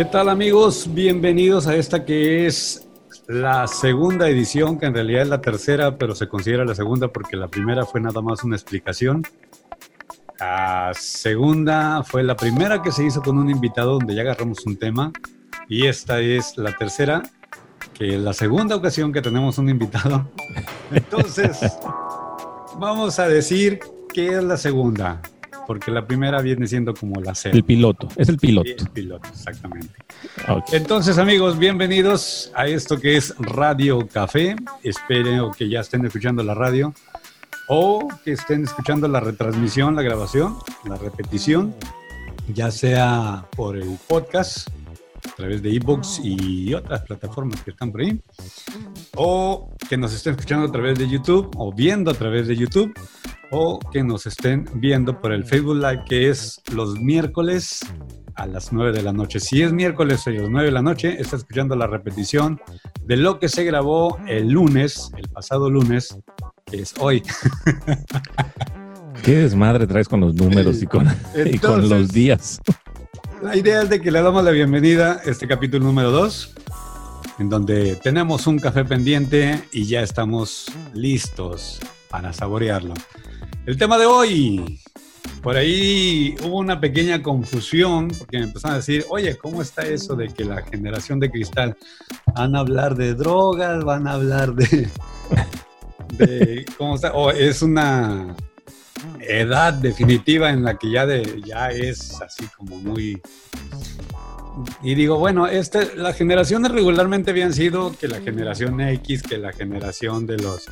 ¿Qué tal amigos? Bienvenidos a esta que es la segunda edición, que en realidad es la tercera, pero se considera la segunda porque la primera fue nada más una explicación. La segunda fue la primera que se hizo con un invitado donde ya agarramos un tema. Y esta es la tercera, que es la segunda ocasión que tenemos un invitado. Entonces, vamos a decir que es la segunda porque la primera viene siendo como la serie. El piloto, es el piloto. El piloto, exactamente. Entonces, amigos, bienvenidos a esto que es Radio Café. Espero que ya estén escuchando la radio o que estén escuchando la retransmisión, la grabación, la repetición, ya sea por el podcast a través de ebooks y otras plataformas que están por ahí, o que nos estén escuchando a través de YouTube o viendo a través de YouTube o que nos estén viendo por el Facebook Live, que es los miércoles a las 9 de la noche. Si es miércoles a las 9 de la noche, está escuchando la repetición de lo que se grabó el lunes, el pasado lunes, que es hoy. Qué desmadre traes con los números y con, y con los días. La idea es de que le damos la bienvenida a este capítulo número 2, en donde tenemos un café pendiente y ya estamos listos para saborearlo. El tema de hoy, por ahí hubo una pequeña confusión porque me empezaron a decir, oye, ¿cómo está eso de que la generación de cristal van a hablar de drogas, van a hablar de... de ¿Cómo está? O es una edad definitiva en la que ya, de, ya es así como muy y digo, bueno, este, las generaciones regularmente habían sido que la generación X, que la generación de los...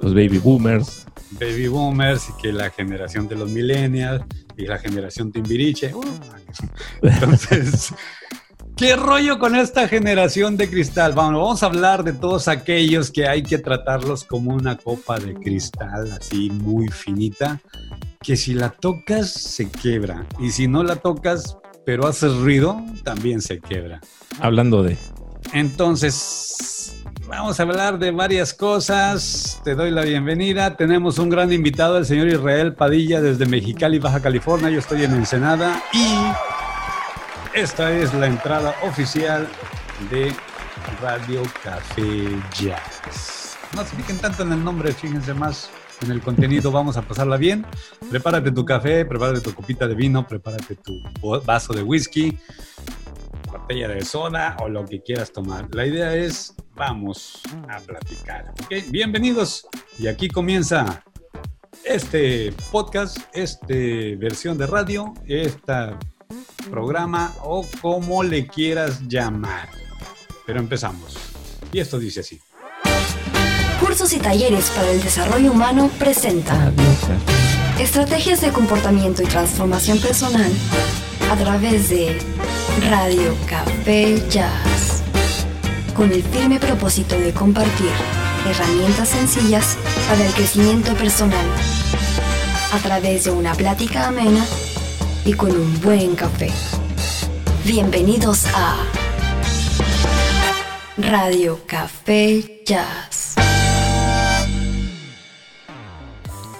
Los baby boomers. Baby boomers, y que la generación de los millennials, y la generación Timbiriche. Uh. Entonces, ¿qué rollo con esta generación de cristal? Vamos, vamos a hablar de todos aquellos que hay que tratarlos como una copa de cristal, así muy finita, que si la tocas se quebra, y si no la tocas pero hace ruido, también se quebra. Hablando de. Entonces, vamos a hablar de varias cosas. Te doy la bienvenida. Tenemos un gran invitado, el señor Israel Padilla, desde Mexicali, Baja California. Yo estoy en Ensenada y esta es la entrada oficial de Radio Café Jazz. No se fijen tanto en el nombre, fíjense más en el contenido, vamos a pasarla bien. Prepárate tu café, prepárate tu copita de vino, prepárate tu vaso de whisky, botella de soda o lo que quieras tomar. La idea es, vamos a platicar. Bienvenidos y aquí comienza este podcast, esta versión de radio, este programa o como le quieras llamar. Pero empezamos. Y esto dice así. Cursos y talleres para el desarrollo humano presenta Estrategias de comportamiento y transformación personal a través de Radio Café Jazz. Con el firme propósito de compartir herramientas sencillas para el crecimiento personal a través de una plática amena y con un buen café. Bienvenidos a Radio Café Jazz.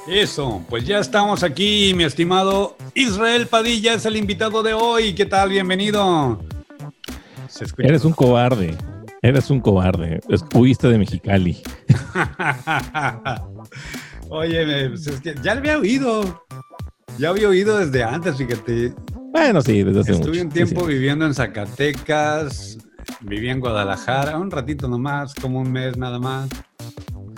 Eso, pues ya estamos aquí, mi estimado Israel Padilla es el invitado de hoy. ¿Qué tal? Bienvenido. Eres un cobarde. Eres un cobarde. Huiste de Mexicali. Oye, pues es que ya lo había oído. Ya había oído desde antes, fíjate. Bueno, sí, desde hace Estuve un tiempo viviendo en Zacatecas, viví en Guadalajara, un ratito nomás, como un mes nada más.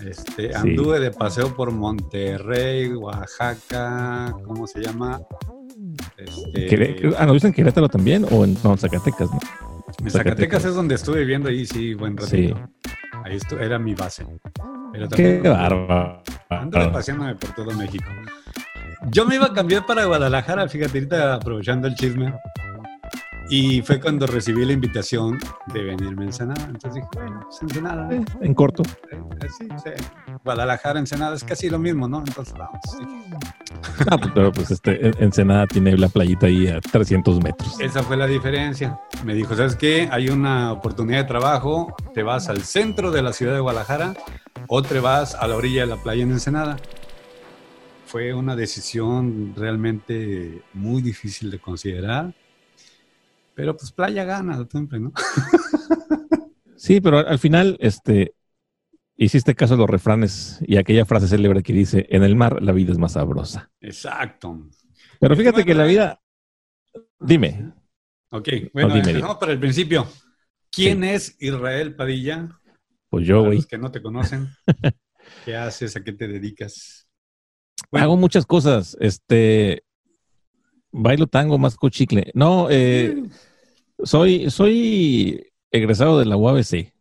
Este, anduve de paseo por Monterrey, Oaxaca, ¿cómo se llama? Este, ah, ¿no en Querétaro también? ¿O en Zacatecas? No? En Zacatecas, es donde estuve viviendo ahí, sí, buen ratito. Ahí era mi base. Qué bárbaro. Anduve paseándome por todo México. Yo me iba a cambiar para Guadalajara, fíjate, ahorita aprovechando el chisme. Y fue cuando recibí la invitación de venirme a Ensenada. Entonces dije, bueno, pues Ensenada. Eh, en corto. Eh, sí, sí. Guadalajara, Ensenada es casi lo mismo, ¿no? Entonces vamos. Ah, pues, pero pues este, Ensenada tiene la playita ahí a 300 metros. Esa fue la diferencia. Me dijo, ¿sabes qué? Hay una oportunidad de trabajo, te vas al centro de la ciudad de Guadalajara o te vas a la orilla de la playa en Ensenada. Fue una decisión realmente muy difícil de considerar Pero pues playa gana siempre, ¿no? sí, pero al final, este, hiciste caso a los refranes y aquella frase célebre que dice, en el mar la vida es más sabrosa. Exacto. Pero fíjate que la vida... Dime. Ok, bueno, empezamos por el principio. ¿Quién es Israel Padilla? Pues yo, güey. Los que no te conocen. ¿Qué haces? ¿A qué te dedicas? Hago muchas cosas. Este, bailo tango, más chicle. No, eh, soy, soy egresado de la UABC,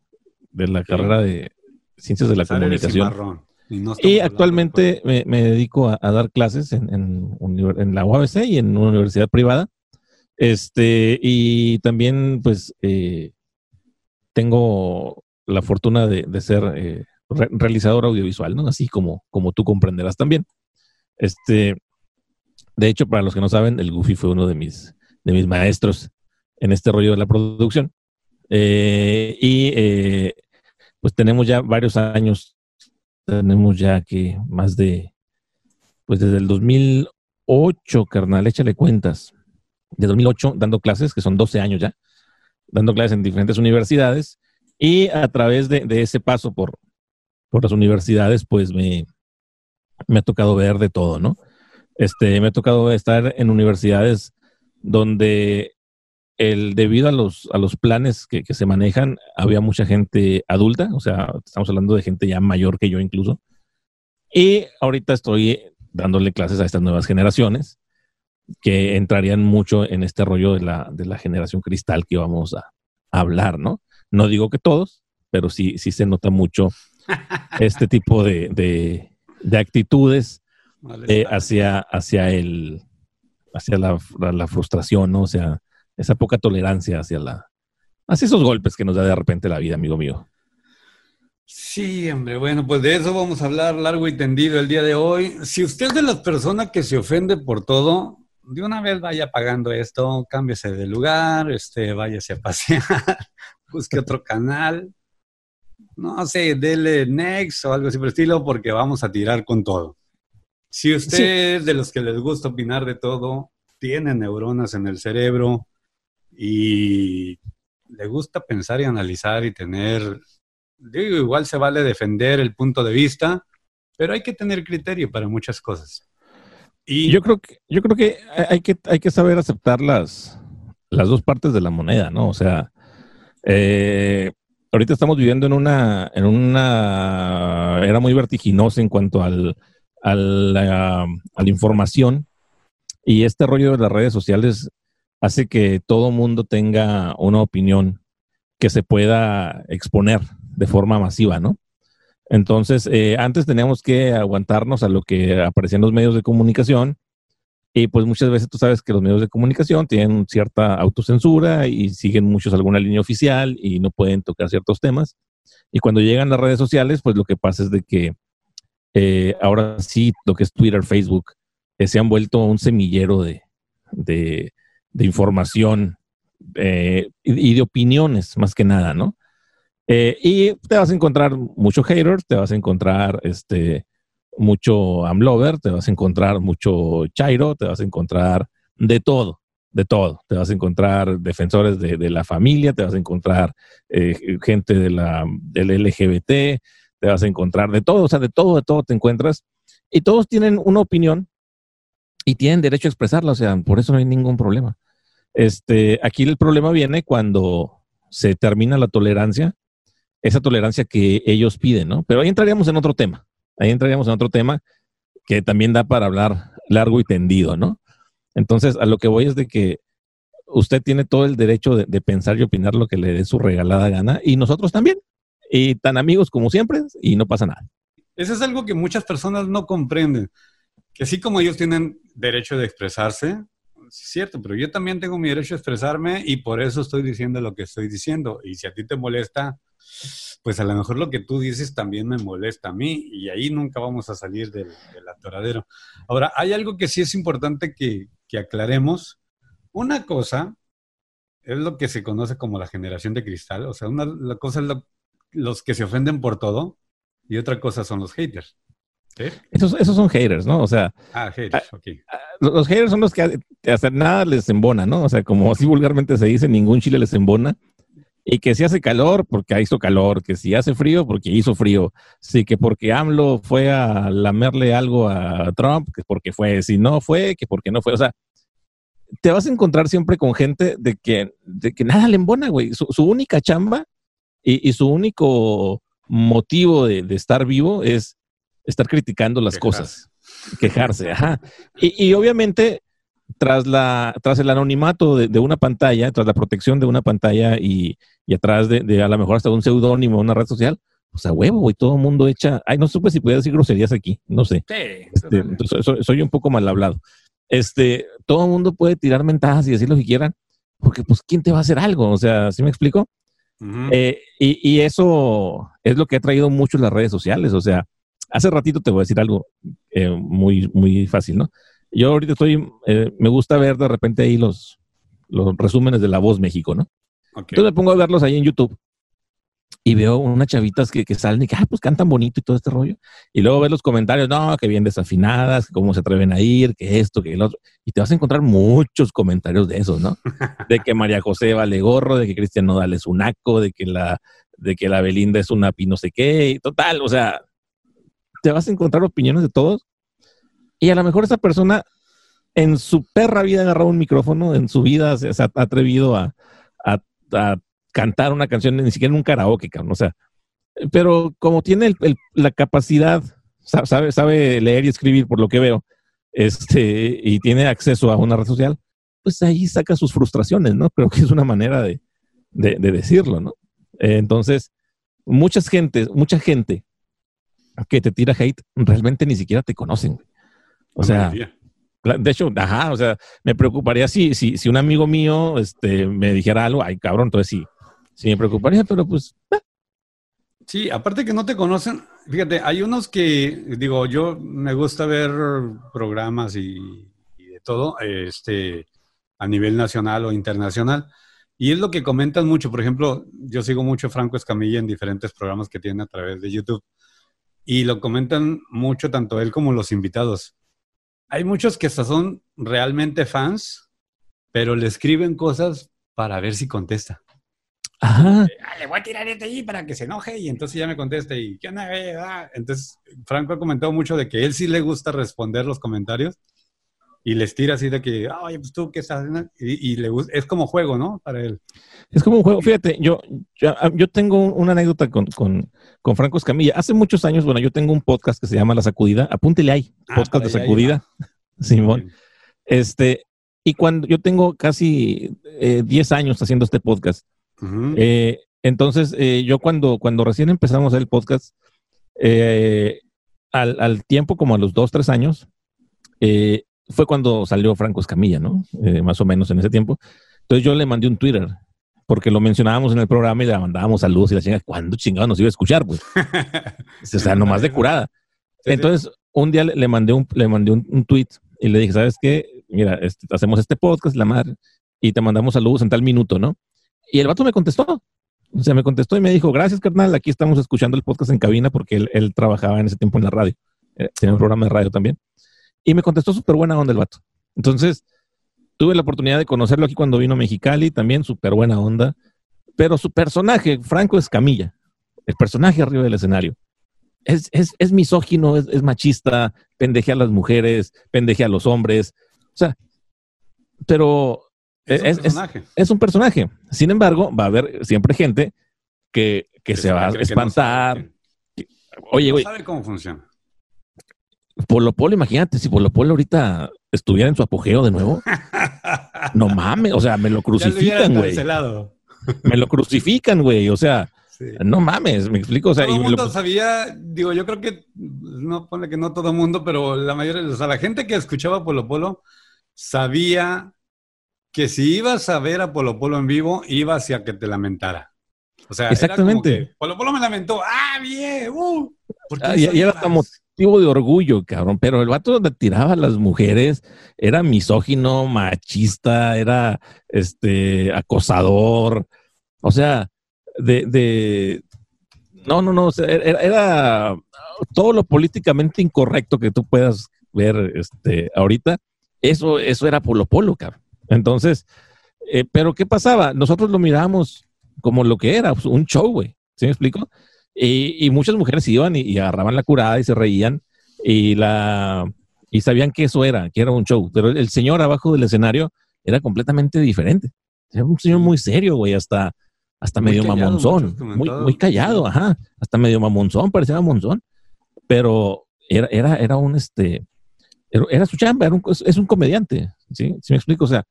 de la carrera de Ciencias de la Comunicación. Y, actualmente me, dedico a, dar clases en, en, la UABC y en una universidad privada. Este, y también, pues, eh, tengo la fortuna de, ser eh, realizador audiovisual, ¿no? Así como, como tú comprenderás también. Este, de hecho, para los que no saben, el Goofy fue uno de mis, de mis maestros en este rollo de la producción. Eh, y eh, pues tenemos ya varios años, tenemos ya que más de, pues desde el 2008, carnal, échale cuentas, de 2008 dando clases, que son 12 años ya, dando clases en diferentes universidades. Y a través de, ese paso por, por las universidades, pues me, me ha tocado ver de todo, ¿no? Este, me ha tocado estar en universidades donde el, debido a los, a los planes que, se manejan, había mucha gente adulta, o sea, estamos hablando de gente ya mayor que yo incluso. Y ahorita estoy dándole clases a estas nuevas generaciones que entrarían mucho en este rollo de la, de la generación cristal que vamos a, hablar, ¿no? No digo que todos, pero sí, sí se nota mucho este tipo de, de actitudes eh, hacia, hacia, el, hacia la, frustración, ¿no? O sea, esa poca tolerancia hacia la, hacia esos golpes que nos da de repente la vida, amigo mío. Sí, hombre, bueno, pues de eso vamos a hablar largo y tendido el día de hoy. Si usted es de las personas que se ofende por todo, de una vez vaya pagando esto, cámbiese de lugar, este, váyase a pasear, busque otro canal, no sé, dele next o algo así por el estilo, porque vamos a tirar con todo. Si usted es de los que les gusta opinar de todo, tiene neuronas en el cerebro y le gusta pensar y analizar y tener, digo, igual se vale defender el punto de vista, pero hay que tener criterio para muchas cosas. Y yo creo que, yo creo que hay que, hay que saber aceptar las, las dos partes de la moneda, ¿no? O sea, eh, ahorita estamos viviendo en una, en una era muy vertiginosa en cuanto al, a la, información y este rollo de las redes sociales hace que todo mundo tenga una opinión que se pueda exponer de forma masiva, ¿no? Entonces, eh, antes teníamos que aguantarnos a lo que aparecía en los medios de comunicación y pues muchas veces tú sabes que los medios de comunicación tienen cierta autocensura y siguen muchos alguna línea oficial y no pueden tocar ciertos temas. Y cuando llegan las redes sociales, pues lo que pasa es de que eh, ahora sí, lo que es Twitter, Facebook, eh, se han vuelto un semillero de, de, información eh, y, de opiniones, más que nada, ¿no? y te vas a encontrar mucho hater, te vas a encontrar este, mucho amlover, te vas a encontrar mucho chairo, te vas a encontrar de todo, de todo. Te vas a encontrar defensores de, la familia, te vas a encontrar gente de la, del LGBT, te vas a encontrar de todo, o sea, de todo, de todo te encuentras. Y todos tienen una opinión y tienen derecho a expresarla, o sea, por eso no hay ningún problema. Este, aquí el problema viene cuando se termina la tolerancia, esa tolerancia que ellos piden, ¿no? Pero ahí entraríamos en otro tema, ahí entraríamos en otro tema que también da para hablar largo y tendido, ¿no? Entonces, a lo que voy es de que usted tiene todo el derecho de pensar y opinar lo que le dé su regalada gana y nosotros también y tan amigos como siempre y no pasa nada. Eso es algo que muchas personas no comprenden, que así como ellos tienen derecho de expresarse, es cierto, pero yo también tengo mi derecho a expresarme y por eso estoy diciendo lo que estoy diciendo. Y si a ti te molesta, pues a lo mejor lo que tú dices también me molesta a mí y ahí nunca vamos a salir del, atoradero. Ahora, hay algo que sí es importante que, que aclaremos. Una cosa es lo que se conoce como la generación de cristal, o sea, una cosa es lo, los que se ofenden por todo y otra cosa son los haters. Esos, esos son haters, ¿no? O sea, ah, haters, ah, los, haters son los que hacer nada les embona, ¿no? O sea, como así vulgarmente se dice, ningún chile les embona. Y que si hace calor, porque hizo calor, que si hace frío, porque hizo frío. Sí, que porque AMLO fue a lamerle algo a Trump, que porque fue, si no fue, que porque no fue. O sea, te vas a encontrar siempre con gente de que, de que nada le embona, güey. Su, única chamba y, su único motivo de, estar vivo es estar criticando las cosas, quejarse, ajá. Y, obviamente, tras, la, tras el anonimato de, una pantalla, tras la protección de una pantalla y, y atrás de, a lo mejor hasta un seudónimo, una red social, pues a huevo, güey, todo el mundo echa. Ay, no supe si podía decir groserías aquí, no sé. Este, soy, un poco mal hablado. Este, todo el mundo puede tirar mentajas y decir lo que quieran, porque pues, ¿quién te va a hacer algo? O sea, ¿sí me explico? Eh, y, eso es lo que ha traído mucho las redes sociales. O sea, hace ratito te voy a decir algo eh, muy, muy fácil, ¿no? Yo ahorita estoy, eh, me gusta ver de repente ahí los, los resúmenes de La Voz México, ¿no? Entonces me pongo a verlos ahí en YouTube y veo unas chavitas que, que salen y que, ah, pues cantan bonito y todo este rollo. Y luego ves los comentarios, no, que bien desafinadas, que cómo se atreven a ir, que esto, que el otro. Y te vas a encontrar muchos comentarios de esos, ¿no? De que María José vale gorro, de que Cristian Nodal es un naco, de que la, de que la Belinda es una pi no sé qué, y total, o sea, te vas a encontrar opiniones de todos. Y a lo mejor esa persona en su perra vida ha agarrado un micrófono, en su vida se, ha atrevido a, a, cantar una canción, ni siquiera en un karaoke, o sea, pero como tiene la capacidad, sabe, sabe leer y escribir por lo que veo, este, y tiene acceso a una red social, pues ahí saca sus frustraciones, ¿no? Creo que es una manera de, decirlo, ¿no? entonces, muchas gente, mucha gente que te tira hate realmente ni siquiera te conocen. O sea, de hecho, ajá, o sea, me preocuparía si, si, si un amigo mío este, me dijera algo, ay cabrón, entonces sí, sí me preocuparía, pero pues... Eh. Sí, aparte que no te conocen, fíjate, hay unos que, digo, yo me gusta ver programas y, de todo, este, a nivel nacional o internacional. Y es lo que comentan mucho. Por ejemplo, yo sigo mucho Franco Escamilla en diferentes programas que tiene a través de YouTube. Y lo comentan mucho tanto él como los invitados. Hay muchos que hasta son realmente fans, pero le escriben cosas para ver si contesta. Ajá. Ah, le voy a tirar este ahí para que se enoje y entonces ya me conteste y ¿qué onda? Ah, entonces, Franco ha comentado mucho de que él sí le gusta responder los comentarios y les tira así de que, oye, pues tú qué estás y, y, le es como juego, ¿no? Para él. Es como un juego. Fíjate, yo, yo, ah, tengo una anécdota con, con, con, Franco Escamilla. Hace muchos años, bueno, yo tengo un podcast que se llama La Sacudida. Apúntele ahí, podcast de Sacudida. Simón. Este, y cuando yo tengo casi 10 eh, años haciendo este podcast, eh, entonces, eh, yo cuando, cuando recién empezamos el podcast, eh, al, tiempo, como a los dos, tres años, fue cuando salió Franco Escamilla, ¿no? más o menos en ese tiempo. Entonces yo le mandé un Twitter, porque lo mencionábamos en el programa y le mandábamos saludos y la chingada, ¿cuándo chingado nos iba a escuchar? Pues? o sea, nomás de curada. Entonces, un día le mandé un, le mandé un, tweet y le dije, ¿sabes qué? Mira, este, hacemos este podcast, la madre, y te mandamos saludos en tal minuto, ¿no? Y el vato me contestó. O sea, me contestó y me dijo, gracias, carnal, aquí estamos escuchando el podcast en cabina porque él, trabajaba en ese tiempo en la radio. Eh, tenía un programa de radio también. Y me contestó súper buena onda el vato. Entonces, tuve la oportunidad de conocerlo aquí cuando vino a Mexicali, también súper buena onda. Pero su personaje, Franco Escamilla, el personaje arriba del escenario, es, es, misógino, es, es, machista, pendejea a las mujeres, pendejea a los hombres. O sea, pero es, un personaje. Es, un personaje. Sin embargo, va a haber siempre gente que, se va a espantar. Oye, güey. No sabe cómo funciona. Polo Polo, imagínate, si Polo Polo ahorita estuviera en su apogeo de nuevo. no mames, o sea, me lo crucifican, güey. me lo crucifican, güey. O sea, no mames, me explico. O sea, todo el mundo sabía, digo, yo creo que, no pone que no todo el mundo, pero la mayoría, o sea, la gente que escuchaba Polo Polo sabía que si ibas a ver a Polo Polo en vivo, iba hacia que te lamentara. O sea, exactamente. Polo Polo me lamentó, ah, bien, uh. Ah, y, era motivo de orgullo, cabrón. Pero el vato donde tiraba a las mujeres era misógino, machista, era este acosador. O sea, de, No, no, no, era, todo lo políticamente incorrecto que tú puedas ver este, ahorita, eso, eso era Polo Polo, cabrón. Entonces, eh, pero ¿qué pasaba? Nosotros lo mirábamos como lo que era, pues, un show, güey. ¿Sí me explico? Y, muchas mujeres iban y, agarraban la curada y se reían y la y sabían que eso era, que era un show. Pero el señor abajo del escenario era completamente diferente. Era un señor muy serio, güey, hasta, hasta medio mamonzón. Muy, muy callado, ajá. Hasta medio mamonzón, parecía mamonzón. Pero era, era, era un este. Era, su chamba, era un, es un comediante. ¿sí? ¿sí? me explico? O sea,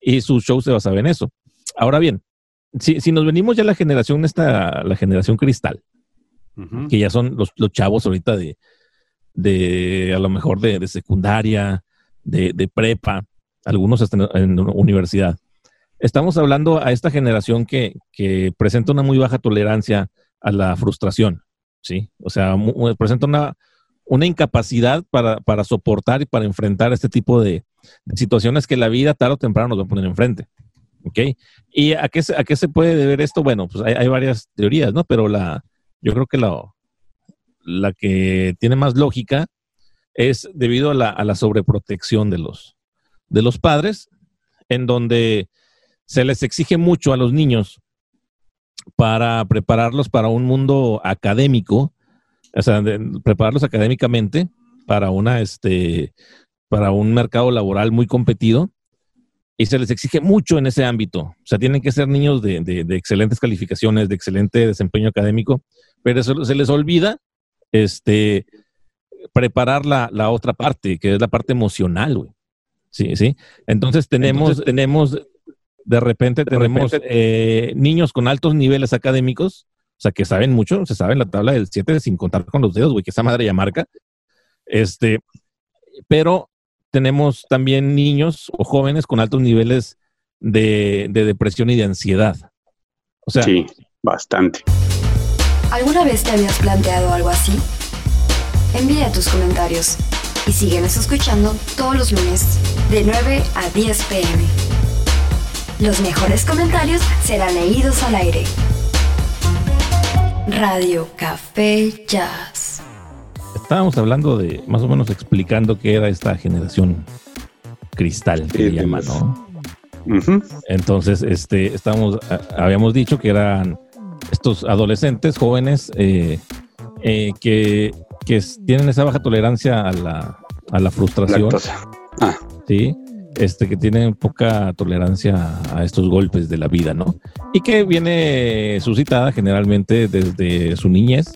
y su show se basaba en eso. Ahora bien, si, si nos venimos ya a la generación, esta, la generación cristal, que ya son los, los, chavos ahorita de, de a lo mejor de, de secundaria, de, de, prepa, algunos están en, universidad. Estamos hablando a esta generación que, que, presenta una muy baja tolerancia a la frustración, ¿sí? O sea, presenta una, una incapacidad para, para, soportar y para enfrentar este tipo de, situaciones que la vida tarde o temprano nos va a poner enfrente. ¿Ok? ¿Y a qué, a qué se puede deber esto? Bueno, pues hay, hay varias teorías, ¿no? Pero la, yo creo que la, la que tiene más lógica es debido a la, a la sobreprotección de los, de los padres, en donde se les exige mucho a los niños para prepararlos para un mundo académico, o sea, prepararlos académicamente para una, este, para un mercado laboral muy competido y se les exige mucho en ese ámbito. O sea, tienen que ser niños de, de, excelentes calificaciones, de excelente desempeño académico, pero se les olvida este, preparar la, la, otra parte, que es la parte emocional, güey. Sí, sí. Entonces tenemos, tenemos, de repente tenemos eh, niños con altos niveles académicos, o sea, que saben mucho, se saben la tabla del 7 sin contar con los dedos, güey, que esa madre ya marca. Este, pero tenemos también niños o jóvenes con altos niveles de, de depresión y de ansiedad. O sea, sí, bastante. ¿Alguna vez te habías planteado algo así? Envía tus comentarios y síguenos escuchando todos los lunes de 9 a 10 pm. Los mejores comentarios serán leídos al aire. Radio Café Jazz. Estábamos hablando de, más o menos explicando qué era esta generación cristal que se llama, ¿no? Entonces, este, estamos, habíamos dicho que eran estos adolescentes jóvenes eh, eh, que, tienen esa baja tolerancia a la, a la frustración. Ah. Sí, este, que tienen poca tolerancia a estos golpes de la vida, ¿no? Y que viene suscitada generalmente desde su niñez,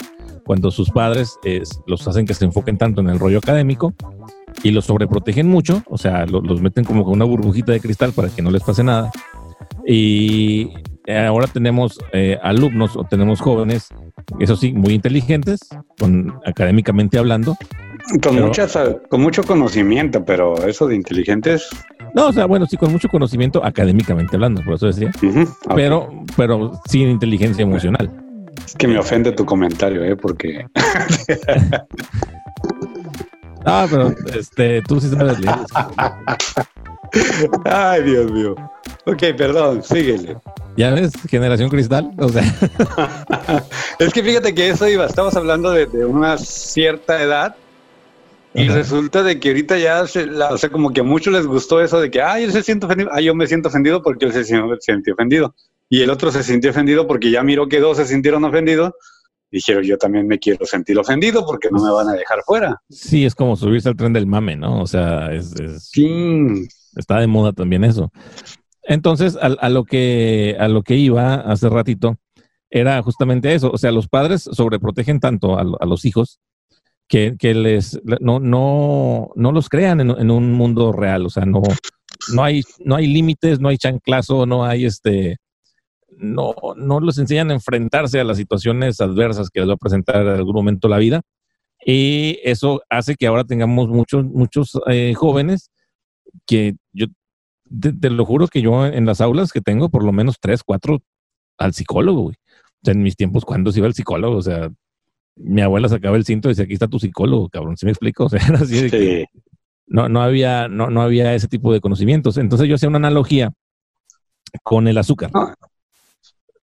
cuando sus padres los hacen que se enfoquen tanto en el rollo académico y los sobreprotegen mucho, o sea, los meten como con una burbujita de cristal para que no les pase nada. Y ahora tenemos eh, alumnos o tenemos jóvenes, eso sí, muy inteligentes, con, académicamente hablando. Con, muchas, con mucho conocimiento, pero eso de inteligentes. No, o sea, bueno, sí, con mucho conocimiento académicamente hablando, por eso decía. Pero, pero sin inteligencia emocional. Es que me ofende tu comentario, ¿eh? Porque. ah, pero este, tú sí sabes leer. Ay, Dios mío. Ok, perdón, síguele. ¿Ya ves? Generación cristal. O sea. es que fíjate que eso iba, estamos hablando de, una cierta edad. Y resulta de que ahorita ya, o sea, como que a muchos les gustó eso de que, ay, él se siente ofendido, ay, yo me siento ofendido porque él se sintió ofendido. Y el otro se sintió ofendido porque ya miró que dos se sintieron ofendidos. Dijeron, yo también me quiero sentir ofendido porque no me van a dejar fuera. Sí, es como subirse al tren del mame, ¿no? O sea, es... Sí. Está de moda también eso. Entonces, a, lo que, a lo que iba hace ratito, era justamente eso. O sea, los padres sobreprotegen tanto a, los hijos que, les no, no, no los crean en, un mundo real. O sea, no, no hay, no hay límites, no hay chanclazo, no hay este. No, no los enseñan a enfrentarse a las situaciones adversas que les va a presentar en algún momento la vida. Y eso hace que ahora tengamos muchos, muchos eh, jóvenes que yo te, lo juro que yo en las aulas que tengo, por lo menos tres, cuatro al psicólogo, güey. O sea, en mis tiempos, cuando se iba al psicólogo? O sea, mi abuela sacaba el cinto y decía, aquí está tu psicólogo, cabrón. ¿Sí me explico? O sea, era así de que no, no, había, no, no había ese tipo de conocimientos. Entonces yo hacía una analogía con el azúcar.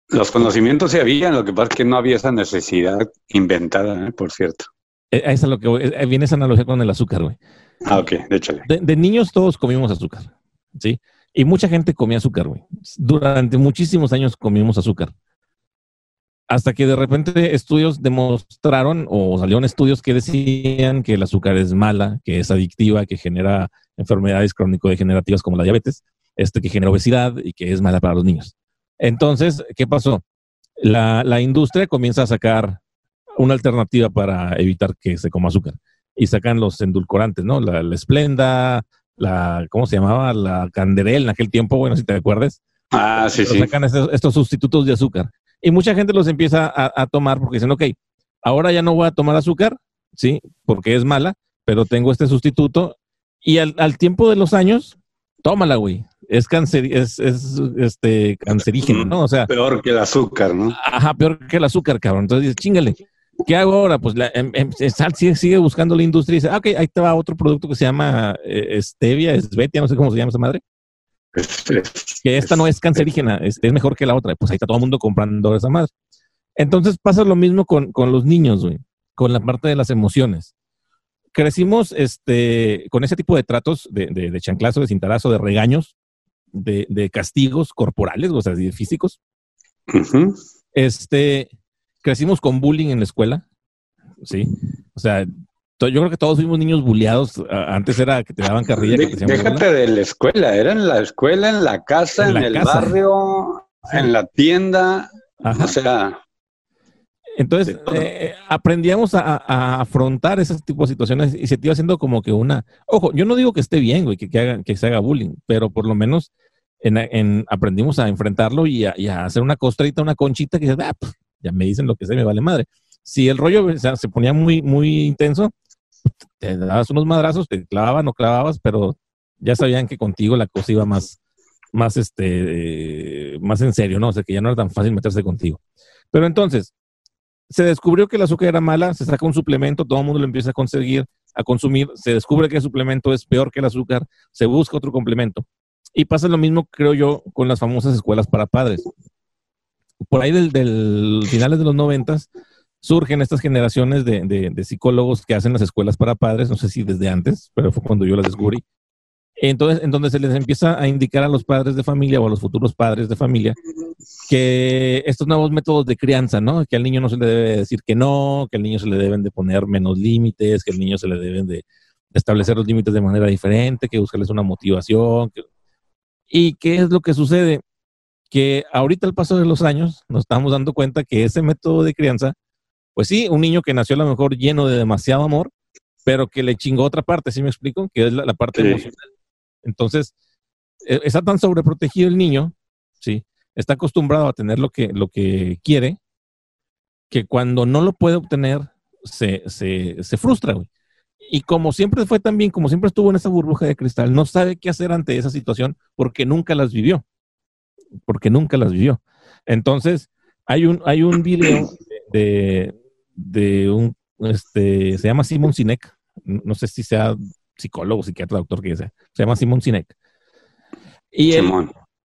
Los conocimientos se habían, lo que pasa es que no había esa necesidad inventada, ¿eh? por cierto. Eh, es lo que eh, viene esa analogía con el azúcar, güey. Ah, ok, échale. De, de, niños todos comimos azúcar, ¿sí? Y mucha gente comía azúcar, güey. Durante muchísimos años comimos azúcar. Hasta que de repente estudios demostraron, o salieron estudios que decían que el azúcar es mala, que es adictiva, que genera enfermedades crónico-degenerativas como la diabetes, este, que genera obesidad y que es mala para los niños. Entonces, ¿qué pasó? La, la industria comienza a sacar una alternativa para evitar que se coma azúcar. Y sacan los endulcorantes, ¿no? La, la Esplenda, la, ¿cómo se llamaba? La Canderel en aquel tiempo, bueno, si te acuerdas. Ah, sí, sí. Sacan estos, sustitutos de azúcar. Y mucha gente los empieza a, tomar porque dicen, ok, ahora ya no voy a tomar azúcar, ¿sí? Porque es mala, pero tengo este sustituto. Y al, al tiempo de los años, tómala, güey. Es cáncer, es, es este cancerígeno, ¿no? O sea. Peor que el azúcar, ¿no? Ajá, peor que el azúcar, cabrón. Entonces dices, chingale. ¿Qué hago ahora? Pues la, em, em, sigue, buscando la industria y dice, ah, ok, ahí te va otro producto que se llama eh, stevia, esvetia, no sé cómo se llama esa madre. que esta no es cancerígena, es, mejor que la otra. Pues ahí está todo el mundo comprando esa madre. Entonces pasa lo mismo con, los niños, güey, con la parte de las emociones. Crecimos este, con ese tipo de tratos de, de, chanclazo, de cintarazo, de regaños, de, castigos corporales, o sea, físicos. Este, crecimos con bullying en la escuela, ¿sí? O sea, yo creo que todos fuimos niños bulleados. Antes era que te daban carrilla. déjate de la escuela, era en la escuela, en la casa, en, el barrio, en la tienda. O sea. Entonces, eh, aprendíamos a, afrontar ese tipo de situaciones y se te iba haciendo como que una. Ojo, yo no digo que esté bien, güey, que, que, que se haga bullying, pero por lo menos en, aprendimos a enfrentarlo y a, hacer una costrita, una conchita que ah, ya me dicen lo que sé, me vale madre. Si el rollo se ponía muy, muy intenso, te dabas unos madrazos, te clavaban o clavabas, pero ya sabían que contigo la cosa iba más, más, este, más en serio, ¿no? O sea, que ya no era tan fácil meterse contigo. Pero entonces, se descubrió que el azúcar era mala, se saca un suplemento, todo el mundo lo empieza a conseguir, a consumir, se descubre que el suplemento es peor que el azúcar, se busca otro complemento. Y pasa lo mismo, creo yo, con las famosas escuelas para padres por ahí del, finales de los noventas surgen estas generaciones de, psicólogos que hacen las escuelas para padres, no sé si desde antes, pero fue cuando yo las descubrí. Entonces, en donde se les empieza a indicar a los padres de familia o a los futuros padres de familia que estos nuevos métodos de crianza, ¿no? Que al niño no se le debe decir que no, que al niño se le deben de poner menos límites, que al niño se le deben de establecer los límites de manera diferente, que buscarles una motivación. ¿Y qué es lo que sucede? Que ahorita al paso de los años nos estamos dando cuenta que ese método de crianza, pues sí, un niño que nació a lo mejor lleno de demasiado amor, pero que le chingó otra parte, ¿sí me explico? Que es la, parte emocional. Entonces, e, está tan sobreprotegido el niño, ¿sí? Está acostumbrado a tener lo que, lo que quiere, que cuando no lo puede obtener, se, se, se frustra, güey. Y como siempre fue también, como siempre estuvo en esa burbuja de cristal, no sabe qué hacer ante esa situación porque nunca las vivió porque nunca las vivió. Entonces, hay un, hay un video de, de un, este, se llama Simon Sinek, no sé si sea psicólogo, psiquiatra, doctor, que sea, se llama Simon Sinek. Y él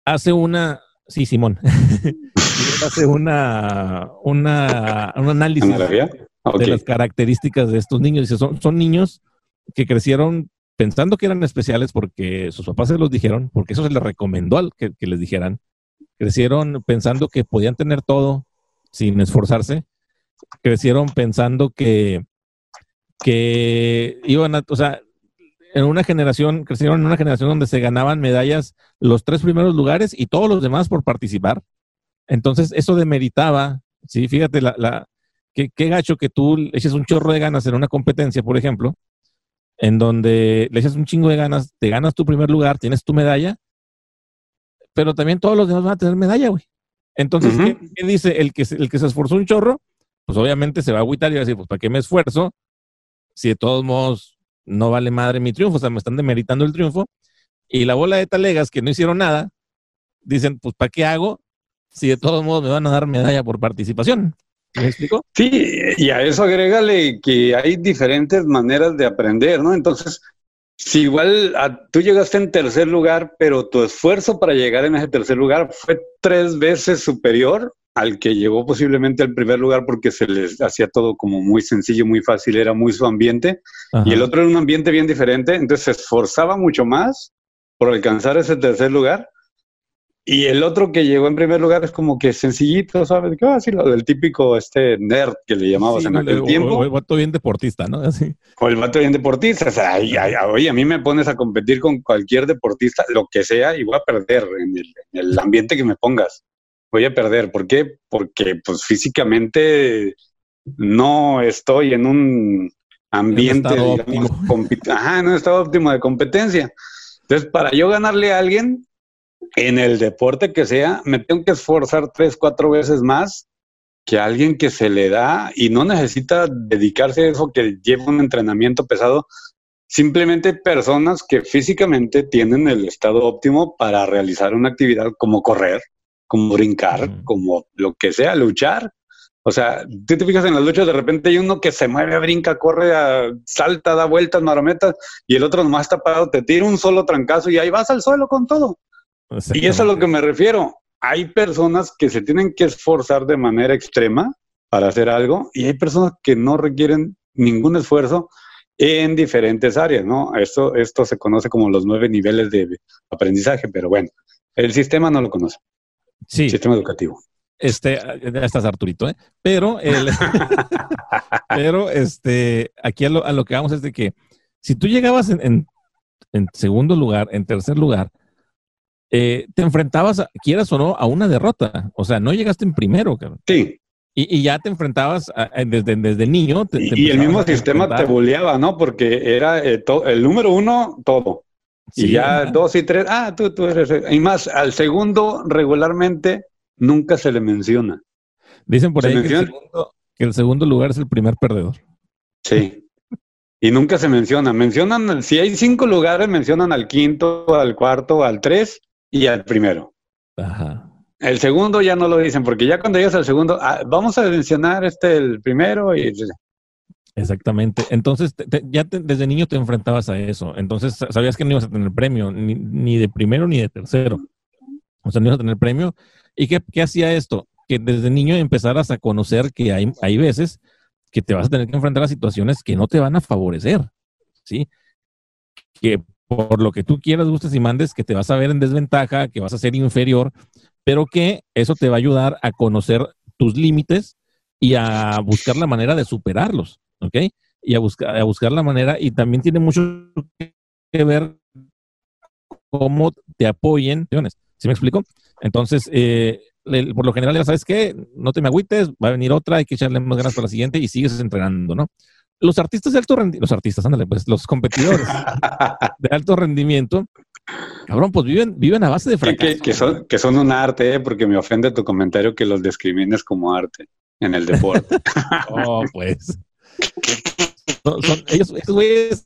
hace una, sí, Simón, hace una, una, un análisis de las características de estos niños. Dice, son, son niños que crecieron pensando que eran especiales porque sus papás se los dijeron, porque eso se les recomendó que, que les dijeran, Crecieron pensando que podían tener todo sin esforzarse. Crecieron pensando que, que iban a, o sea, en una generación, crecieron en una generación donde se ganaban medallas los tres primeros lugares y todos los demás por participar. Entonces, eso demeritaba, sí, fíjate, la, la, qué, gacho que tú eches un chorro de ganas en una competencia, por ejemplo, en donde le echas un chingo de ganas, te ganas tu primer lugar, tienes tu medalla, pero también todos los demás van a tener medalla, güey. Entonces, ¿qué, dice? El que, el que se esforzó un chorro, pues obviamente se va a agüitar y va a decir, pues ¿para qué me esfuerzo? Si de todos modos no vale madre mi triunfo, o sea, me están demeritando el triunfo. Y la bola de talegas que no hicieron nada, dicen, pues ¿para qué hago? Si de todos modos me van a dar medalla por participación. ¿Me explico? Sí, y a eso agrégale que hay diferentes maneras de aprender, ¿no? Entonces, si igual tú llegaste en tercer lugar, pero tu esfuerzo para llegar en ese tercer lugar fue tres veces superior, al que llegó posiblemente al primer lugar porque se les hacía todo como muy sencillo, muy fácil, era muy su ambiente, y el otro era un ambiente bien diferente, entonces se esforzaba mucho más por alcanzar ese tercer lugar, y el otro que llegó en primer lugar es como que sencillito, ¿sabes? ¿Qué va a decir? Lo del típico este nerd que le llamabas en aquel tiempo. O el vato bien deportista, ¿no? Así. O el vato bien deportista. O sea, oye, a mí me pones a competir con cualquier deportista, lo que sea, y voy a perder en el, ambiente que me pongas. Voy a perder. ¿Por qué? Porque pues físicamente no estoy en un ambiente, digamos, Ajá, un estado óptimo de competencia. Entonces, para yo ganarle a alguien, en el deporte que sea, me tengo que esforzar tres, cuatro veces más que alguien que se le da y no necesita dedicarse a eso, que lleva un entrenamiento pesado. Simplemente personas que físicamente tienen el estado óptimo para realizar una actividad como correr, como brincar, como lo que sea, luchar. O sea, tú te fijas en las luchas, de repente hay uno que se mueve, brinca, corre, salta, da vueltas, marometas, y el otro nomás está parado, te tira un solo trancazo y ahí vas al suelo con todo. Y eso es a lo que me refiero. Hay personas que se tienen que esforzar de manera extrema para hacer algo y hay personas que no requieren ningún esfuerzo en diferentes áreas, ¿no? Esto, esto se conoce como los nueve niveles de aprendizaje, pero bueno, el sistema no lo conoce. Sí. sistema educativo. Este, ya estás Arturito, ¿eh? Pero, el, pero este, aquí a lo, a lo, que vamos es de que si tú llegabas en, en segundo lugar, en tercer lugar, eh, te enfrentabas, quieras o no, a una derrota. O sea, no llegaste en primero. Sí. Y, ya te enfrentabas desde, desde niño. y el mismo sistema te bulleaba, ¿no? Porque era eh, el número uno, todo. y ya dos y tres, ah, tú, tú eres. Y más, al segundo regularmente nunca se le menciona. Dicen por ahí que el, segundo, que el segundo lugar es el primer perdedor. Sí. y nunca se menciona. Mencionan, si hay cinco lugares, mencionan al quinto, al cuarto, al tres, y al primero. Ajá. El segundo ya no lo dicen, porque ya cuando llegas al segundo, ah, vamos a mencionar este el primero y... Exactamente. Entonces, ya desde niño te enfrentabas a eso. Entonces, sabías que no ibas a tener premio, ni, de primero ni de tercero. O sea, no ibas a tener premio. ¿Y qué, qué hacía esto? Que desde niño empezaras a conocer que hay, hay veces que te vas a tener que enfrentar a situaciones que no te van a favorecer. ¿Sí? Que por lo que tú quieras, gustes y mandes, que te vas a ver en desventaja, que vas a ser inferior, pero que eso te va a ayudar a conocer tus límites y a buscar la manera de superarlos, ¿ok? Y a buscar, a buscar la manera, y también tiene mucho que ver cómo te apoyen. ¿Sí me explico? Entonces, eh, por lo general, ya sabes que no te me agüites, va a venir otra, hay que echarle más ganas para la siguiente y sigues entrenando, ¿no? Los artistas de alto rendimiento, los artistas, ándale, pues los competidores de alto rendimiento, cabrón, pues viven, viven a base de fracaso. Que, son, que son un arte, ¿eh? porque me ofende tu comentario que los discrimines como arte en el deporte. oh, pues. ellos, esos güeyes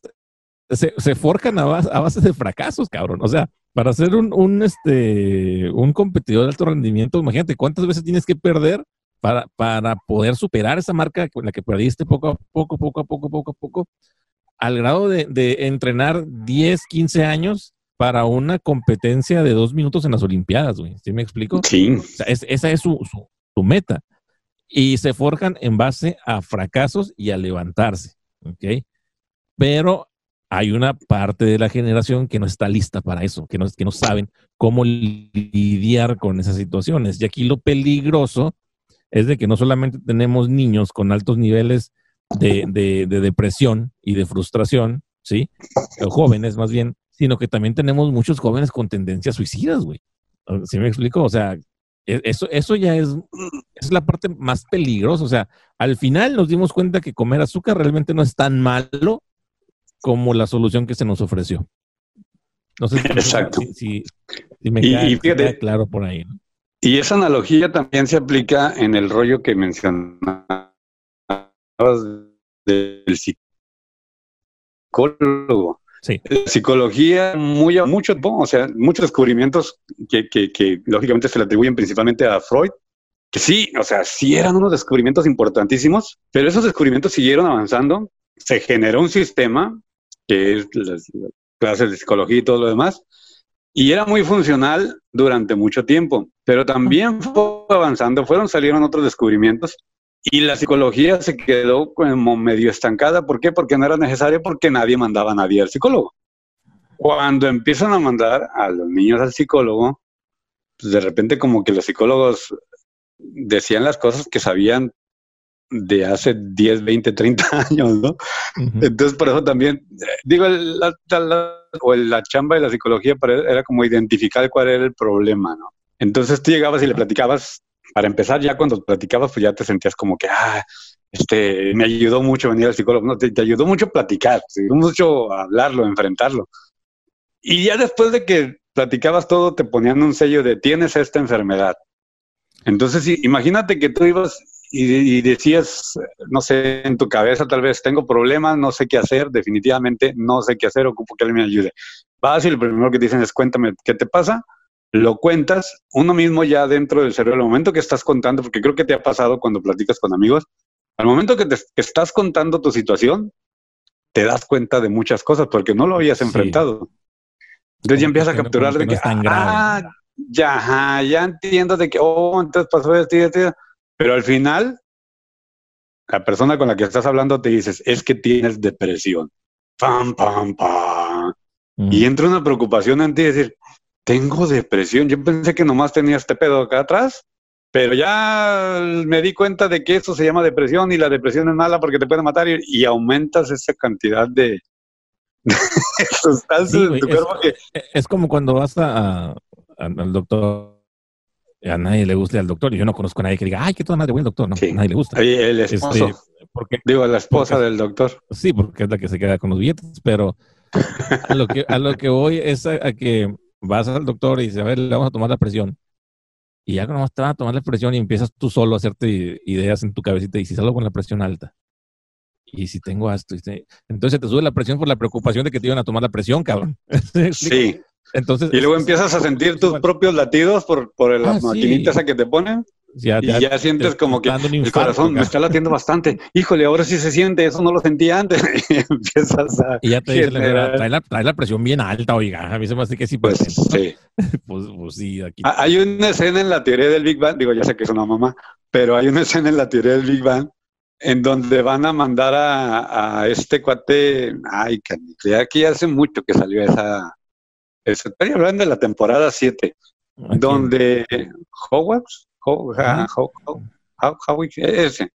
se, se, forjan a base, a base, de fracasos, cabrón. O sea, para ser un, un, este, un competidor de alto rendimiento, imagínate cuántas veces tienes que perder para, para poder superar esa marca con la que perdiste poco a poco, poco a poco, poco a poco, al grado de, de entrenar 10, 15 años para una competencia de dos minutos en las Olimpiadas, güey. ¿Sí me explico? Sí. O sea, esa es su, su, su, meta. Y se forjan en base a fracasos y a levantarse, ¿ok? Pero hay una parte de la generación que no está lista para eso, que no, que no saben cómo lidiar con esas situaciones. Y aquí lo peligroso es de que no solamente tenemos niños con altos niveles de, depresión y de frustración, ¿sí? O jóvenes más bien, sino que también tenemos muchos jóvenes con tendencias suicidas, güey. ¿Sí me explico? O sea, e, eso, eso ya es, es la parte más peligrosa. O sea, al final nos dimos cuenta que comer azúcar realmente no es tan malo como la solución que se nos ofreció. No sé si, me, queda, claro por ahí. ¿no? Y esa analogía también se aplica en el rollo que mencionabas del psicólogo. Sí. La psicología, muy, mucho, o sea, muchos descubrimientos que, que, que, lógicamente se le atribuyen principalmente a Freud, que sí, o sea, sí eran unos descubrimientos importantísimos, pero esos descubrimientos siguieron avanzando, se generó un sistema, que es las clases de psicología y todo lo demás, y era muy funcional durante mucho tiempo, pero también fue avanzando, fueron, salieron otros descubrimientos y la psicología se quedó como medio estancada. ¿Por qué? Porque no era necesario, porque nadie mandaba a nadie al psicólogo. Cuando empiezan a mandar a los niños al psicólogo, pues de repente como que los psicólogos decían las cosas que sabían de hace 10, 20, 30 años, ¿no? Entonces, por eso también, digo, la, o la chamba de la psicología era como identificar cuál era el problema, ¿no? Entonces tú llegabas y le platicabas, para empezar ya cuando platicabas, pues ya te sentías como que, ah, este, me ayudó mucho venir al psicólogo, no, te, ayudó mucho platicar, te ayudó mucho hablarlo, enfrentarlo. Y ya después de que platicabas todo, te ponían un sello de tienes esta enfermedad. Entonces, imagínate que tú ibas y, decías, no sé, en tu cabeza tal vez, tengo problemas, no sé qué hacer, definitivamente no sé qué hacer, ocupo que alguien me ayude. Vas y lo primero que te dicen es, cuéntame, ¿qué te pasa? Lo cuentas, uno mismo ya dentro del cerebro, el momento que estás contando, porque creo que te ha pasado cuando platicas con amigos, al momento que te estás contando tu situación, te das cuenta de muchas cosas porque no lo habías enfrentado. Entonces ya empiezas a capturar de que, ah, ya, ya entiendo de que, oh, entonces pasó esto y esto. Pero al final, la persona con la que estás hablando te dices, es que tienes depresión. Pam, pam, pam. Y entra una preocupación en ti, decir, tengo depresión. Yo pensé que nomás tenía este pedo acá atrás, pero ya me di cuenta de que eso se llama depresión y la depresión es mala porque te puede matar y, aumentas esa cantidad de, sustancias en tu cuerpo. Que... Es como cuando vas a, al doctor a nadie le guste al doctor. Y yo no conozco a nadie que diga, ay, qué toda madre buen doctor. No, a nadie le gusta. el esposo. Este, porque, Digo, la esposa del doctor. Sí, porque es la que se queda con los billetes, pero a lo que, a lo que voy es a, que vas al doctor y dices, a ver, le vamos a tomar la presión. Y ya cuando te van a tomar la presión y empiezas tú solo a hacerte ideas en tu cabecita y si salgo con la presión alta. Y si tengo esto, entonces te sube la presión por la preocupación de que te iban a tomar la presión, cabrón. sí. Entonces, y luego empiezas a sentir tus propios latidos por, por la ah, maquinita esa que te ponen. y ya sientes como que el corazón me está latiendo bastante. Híjole, ahora sí se siente, eso no lo sentía antes. y empiezas a. Y ya te dice, trae la, trae la, presión bien alta, oiga. A mí se me hace que sí. Pues, sí. pues, pues, sí, aquí. Hay una escena en la teoría del Big Bang, digo, ya sé que es una mamá, pero hay una escena en la teoría del Big Bang en donde van a mandar a, a este cuate. Ay, que aquí hace mucho que salió esa Estoy hablando de la temporada 7, donde Howard, ese,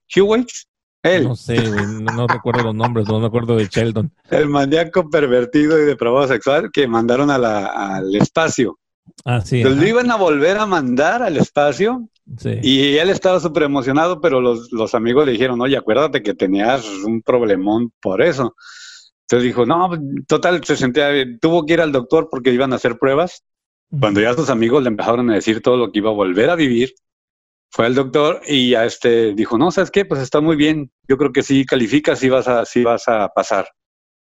él. No sé, no, recuerdo los nombres, no me acuerdo de Sheldon. El maníaco pervertido y depravado sexual que mandaron a la, al espacio. Ah, sí. Entonces lo iban a volver a mandar al espacio sí. y él estaba súper emocionado, pero los, los amigos le dijeron, oye, acuérdate que tenías un problemón por eso. Entonces dijo, no, total, se sentía, tuvo que ir al doctor porque iban a hacer pruebas. Cuando ya sus amigos le empezaron a decir todo lo que iba a volver a vivir, fue al doctor y ya este dijo, no, ¿sabes qué? Pues está muy bien. Yo creo que sí calificas, sí vas a, sí vas a pasar.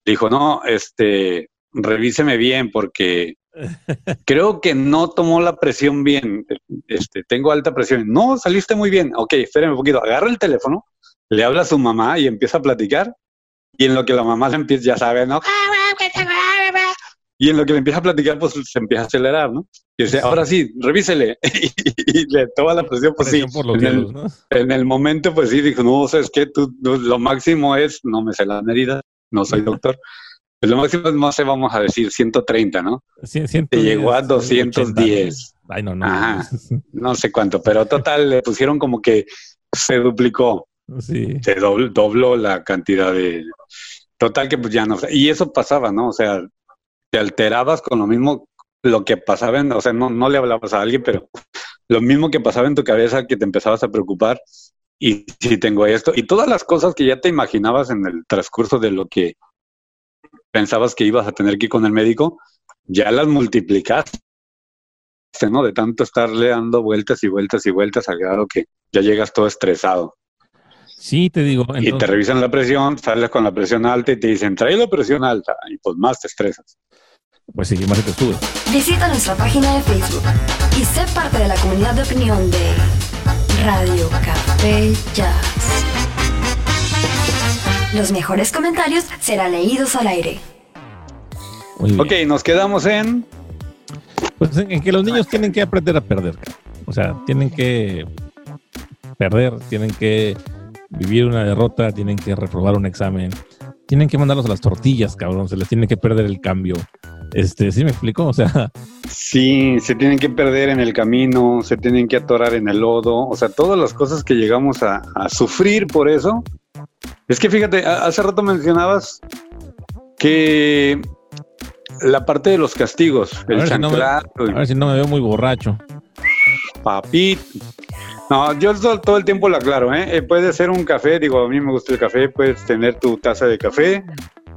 Dijo, no, este, revíseme bien porque creo que no tomó la presión bien. Este, tengo alta presión. No, saliste muy bien. Ok, espéreme un poquito. Agarra el teléfono, le habla a su mamá y empieza a platicar y en lo que la mamá se empieza, ya sabe, ¿no? Y en lo que le empieza a platicar, pues se empieza a acelerar, ¿no? Y dice, ahora sí, revísele. y, le toma la presión, pues sí. en, el, en, el, momento, pues sí, dijo, no, sabes qué, tú, lo máximo es, no me sé la medida, no soy doctor. Pues lo máximo es, no sé, vamos a decir, 130, ¿no? Te llegó a 210. Ay, no, no. Ajá, no sé cuánto, pero total, le pusieron como que se duplicó. Sí. Se dobló la cantidad de... Total que pues ya no. Y eso pasaba, ¿no? O sea, te alterabas con lo mismo, lo que pasaba en, o sea, no, no le hablabas a alguien, pero lo mismo que pasaba en tu cabeza, que te empezabas a preocupar, y si tengo esto, y todas las cosas que ya te imaginabas en el transcurso de lo que pensabas que ibas a tener que ir con el médico, ya las multiplicaste, ¿no? De tanto estarle dando vueltas y vueltas y vueltas al grado que ya llegas todo estresado. Sí, te digo. Y te revisan la presión, sales con la presión alta y te dicen, trae la presión alta, y pues más te estresas. Pues sí, más te sube. Visita nuestra página de Facebook y sé parte de la comunidad de opinión de Radio Café Jazz. Los mejores comentarios serán leídos al aire. Ok, nos quedamos en... Pues en que los niños tienen que aprender a perder. O sea, tienen que perder, tienen que vivir una derrota, tienen que reprobar un examen, tienen que mandarlos a las tortillas, cabrón, se les tiene que perder el cambio. Este, ¿sí me explico? O sea, sí, se tienen que perder en el camino, se tienen que atorar en el lodo, o sea, todas las cosas que llegamos a, sufrir por eso. Es que fíjate, hace rato mencionabas que la parte de los castigos, el a ver si no me veo muy borracho. Papito. No, yo todo, el tiempo lo aclaro, ¿eh? ¿eh? Puede ser un café, digo, a mí me gusta el café, puedes tener tu taza de café,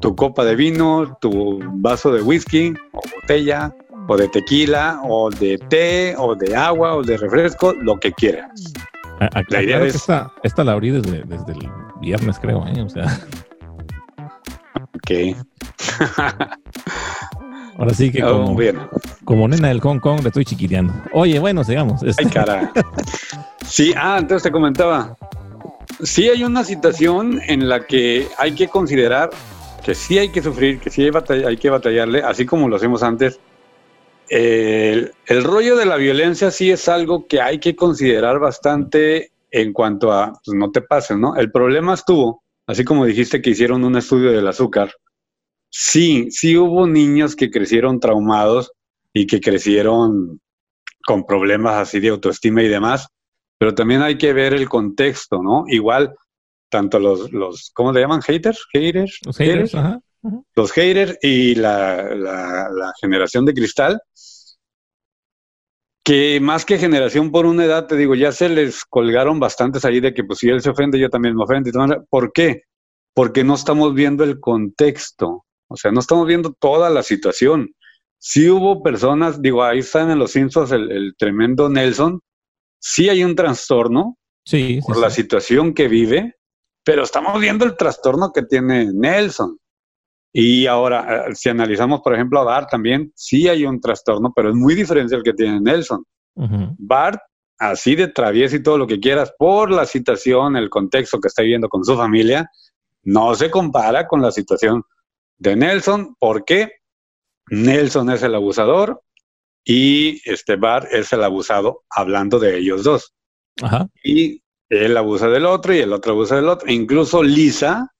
tu copa de vino, tu vaso de whisky o botella, o de tequila, o de té, o de agua, o de refresco, lo que quieras. la idea es... esta, esta, la abrí desde, desde el viernes, creo, ¿eh? O sea... Ok. Ahora sí que oh, como, como nena del Hong Kong le estoy chiquiteando. Oye, bueno, sigamos. Ay, cara. Sí, ah, entonces te comentaba. Sí hay una situación en la que hay que considerar que sí hay que sufrir, que sí hay, que batallarle, así como lo hacemos antes. El, el, rollo de la violencia sí es algo que hay que considerar bastante en cuanto a, pues no te pases, ¿no? El problema estuvo, así como dijiste que hicieron un estudio del azúcar, sí, sí hubo niños que crecieron traumados y que crecieron con problemas así de autoestima y demás, pero también hay que ver el contexto, ¿no? Igual, tanto los, los ¿cómo le llaman? ¿Haters? ¿Haters? Los haters, Ajá, Los haters y la, la, generación de cristal, que más que generación por una edad, te digo, ya se les colgaron bastantes ahí de que pues si él se ofende, yo también me ofendo. ¿Por qué? Porque no estamos viendo el contexto. O sea, no estamos viendo toda la situación. Sí hubo personas, digo, ahí están en los Simpsons el, tremendo Nelson. Sí hay un trastorno sí, por la situación que vive, pero estamos viendo el trastorno que tiene Nelson. Y ahora, eh, si analizamos, por ejemplo, a Bart también, sí hay un trastorno, pero es muy diferente al que tiene Nelson. Bart, así de travieso y todo lo que quieras, por la situación, el contexto que está viviendo con su familia, no se compara con la situación de Nelson, porque Nelson es el abusador y este Bart es el abusado, hablando de ellos dos. Y él abusa del otro y el otro abusa del otro. Incluso Lisa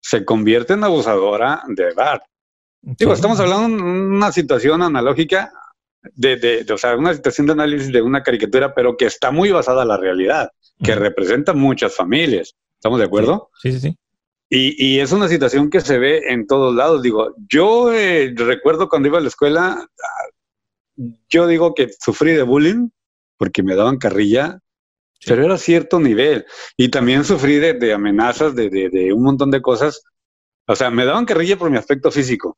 se convierte en abusadora de Bart. Digo, estamos hablando de una situación analógica de, de, o sea, una situación de análisis de una caricatura, pero que está muy basada en la realidad, que representa muchas familias. ¿Estamos de acuerdo? Sí, sí, sí. Y, es una situación que se ve en todos lados. Digo, yo eh, recuerdo cuando iba a la escuela, yo digo que sufrí de bullying porque me daban carrilla, pero era cierto nivel. Y también sufrí de, amenazas, de, de, un montón de cosas. O sea, me daban carrilla por mi aspecto físico.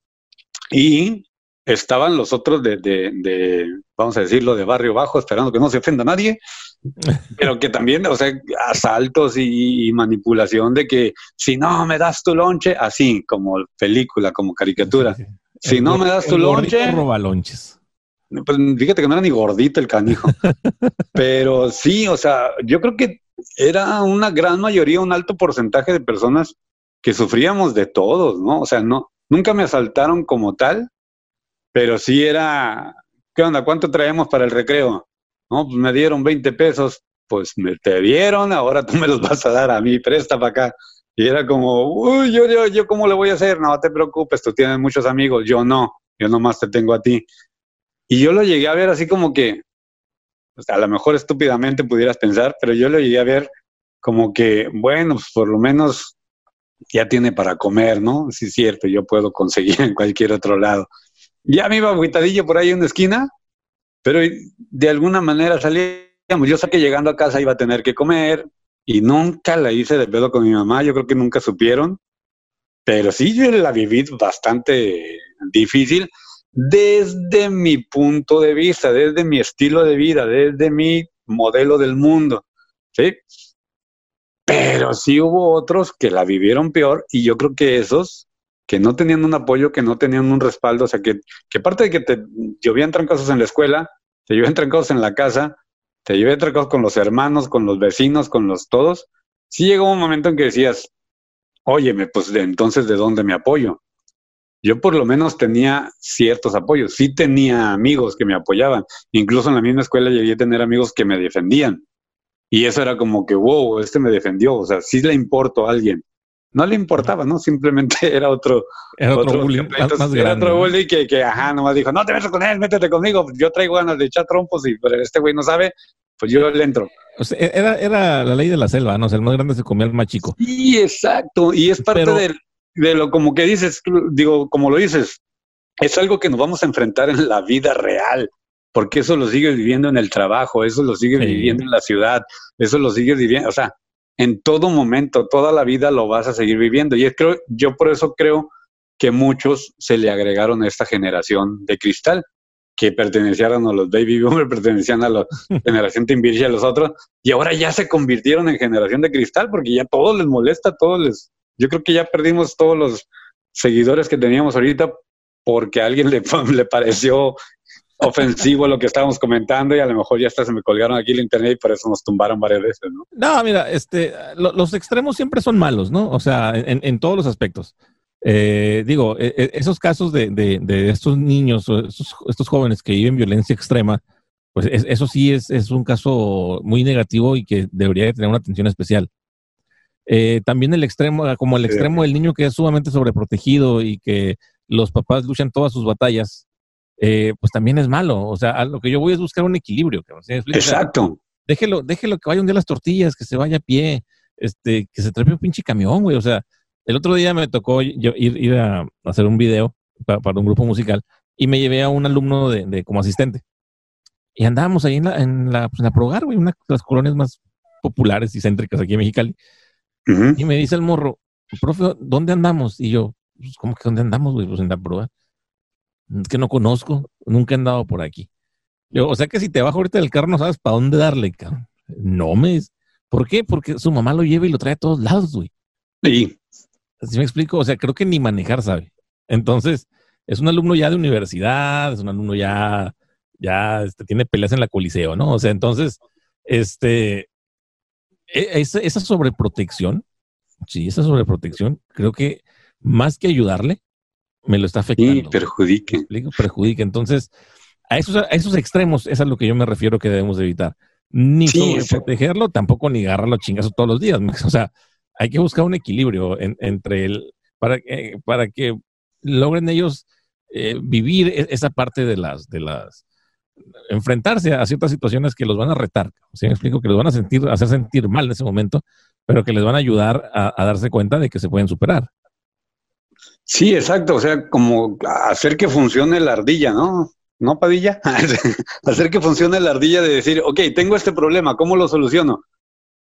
Y estaban los otros de, de, vamos a decirlo, de barrio bajo, esperando que no se ofenda a nadie, pero que también, o sea, asaltos y, manipulación de que si no me das tu lonche, así como película, como caricatura, si no me das tu lonche... roba lonches. Pues fíjate que no era ni gordito el canijo, pero sí, o sea, yo creo que era una gran mayoría, un alto porcentaje de personas que sufríamos de todos, ¿no? O sea, no, nunca me asaltaron como tal, pero sí era, ¿qué onda? ¿Cuánto traemos para el recreo? No, pues me dieron 20 pesos, pues me te dieron, ahora tú me los vas a dar a mí, presta para acá. Y era como, uy, yo, yo, yo, ¿cómo le voy a hacer? No te preocupes, tú tienes muchos amigos, yo no, yo nomás te tengo a ti. Y yo lo llegué a ver así como que, pues, a lo mejor estúpidamente pudieras pensar, pero yo lo llegué a ver como que, bueno, pues por lo menos ya tiene para comer, ¿no? Sí, es cierto, yo puedo conseguir en cualquier otro lado. Ya me iba aguitadillo por ahí en una esquina, pero de alguna manera salíamos. Yo sé que llegando a casa iba a tener que comer y nunca la hice de pedo con mi mamá. Yo creo que nunca supieron, pero sí yo la viví bastante difícil desde mi punto de vista, desde mi estilo de vida, desde mi modelo del mundo. ¿sí? Pero sí hubo otros que la vivieron peor y yo creo que esos que no tenían un apoyo, que no tenían un respaldo, o sea, que, que aparte de que te llovían trancazos en la escuela, te llovían trancados en la casa, te llovían trancados con los hermanos, con los vecinos, con los todos, sí llegó un momento en que decías, óyeme, pues de entonces, ¿de dónde me apoyo? yo por lo menos tenía ciertos apoyos. Sí tenía amigos que me apoyaban. Incluso en la misma escuela llegué a tener amigos que me defendían. Y eso era como que, wow, este me defendió. O sea, sí le importó a alguien. No le importaba, ¿no? Simplemente era otro. Era otro, bully, más, era otro bully que, que, ajá, nomás dijo, no te metas con él, métete conmigo. Yo traigo ganas de echar trompos y pero este güey no sabe, pues yo le entro. O sea, era, era la ley de la selva, ¿no? O sea, el más grande se comía al más chico. Sí, exacto. Y es parte del, de lo como que dices, digo, como lo dices, es algo que nos vamos a enfrentar en la vida real, porque eso lo sigues viviendo en el trabajo, eso lo sigues viviendo en la ciudad, eso lo sigues viviendo, o sea, en todo momento, toda la vida lo vas a seguir viviendo. Y es creo, yo por eso creo que muchos se le agregaron a esta generación de cristal, que pertenecían a los baby boomers, pertenecían a la generación Timbir y a los otros, y ahora ya se convirtieron en generación de cristal, porque ya todo les molesta, todo les, yo creo que ya perdimos todos los seguidores que teníamos ahorita porque a alguien le, le pareció ofensivo lo que estábamos comentando y a lo mejor ya hasta se me colgaron aquí el internet y por eso nos tumbaron varias veces, ¿no? No, mira, este, los extremos siempre son malos, ¿no? O sea, en, todos los aspectos. Eh, digo, e, e, esos casos de, de, estos niños, estos, estos, jóvenes que viven violencia extrema, pues eso sí es, es, un caso muy negativo y que debería tener una atención especial. Eh, también el extremo, como el extremo del niño que es sumamente sobreprotegido y que los papás luchan todas sus batallas, eh, pues también es malo. O sea, lo que yo voy es buscar un equilibrio. Exacto. déjelo, déjelo que vaya un día las tortillas, que se vaya a pie, este, que se trepe un pinche camión, güey. O sea, el otro día me tocó ir, ir a hacer un video para, un grupo musical y me llevé a un alumno de, como asistente. Y andábamos ahí en la, en la, pues en la Progar, güey, una de las colonias más populares y céntricas aquí en Mexicali. Y me dice el morro, profe, ¿dónde andamos? Y yo, pues, ¿cómo que dónde andamos, güey? Pues en la prueba. Es que no conozco, nunca he andado por aquí. Yo, o sea que si te bajo ahorita del carro no sabes para dónde darle, cabrón. No me... ¿Por qué? Porque su mamá lo lleva y lo trae a todos lados, güey. Sí. Así me explico. O sea, creo que ni manejar sabe. Entonces, es un alumno ya de universidad, es un alumno ya, ya este, tiene peleas en la coliseo, ¿no? O sea, entonces, este, e, esa, esa sobreprotección, sí, esa sobreprotección, creo que más que ayudarle, me lo está afectando. Sí, perjudique. Perjudique. Entonces, a esos, a esos extremos, es a lo que yo me refiero que debemos evitar. Ni sobreprotegerlo, tampoco ni agarrarlo chingazo todos los días. O sea, hay que buscar un equilibrio entre el, para, para que logren ellos eh, vivir e, esa parte de las, de las, enfrentarse a ciertas situaciones que los van a retar. ¿sí? Me explico que los van a sentir, hacer sentir mal en ese momento, pero que les van a ayudar a, darse cuenta de que se pueden superar. Sí, exacto. O sea, como hacer que funcione la ardilla, ¿no? ¿No, Padilla? hacer que funcione la ardilla de decir, ok, tengo este problema, ¿cómo lo soluciono?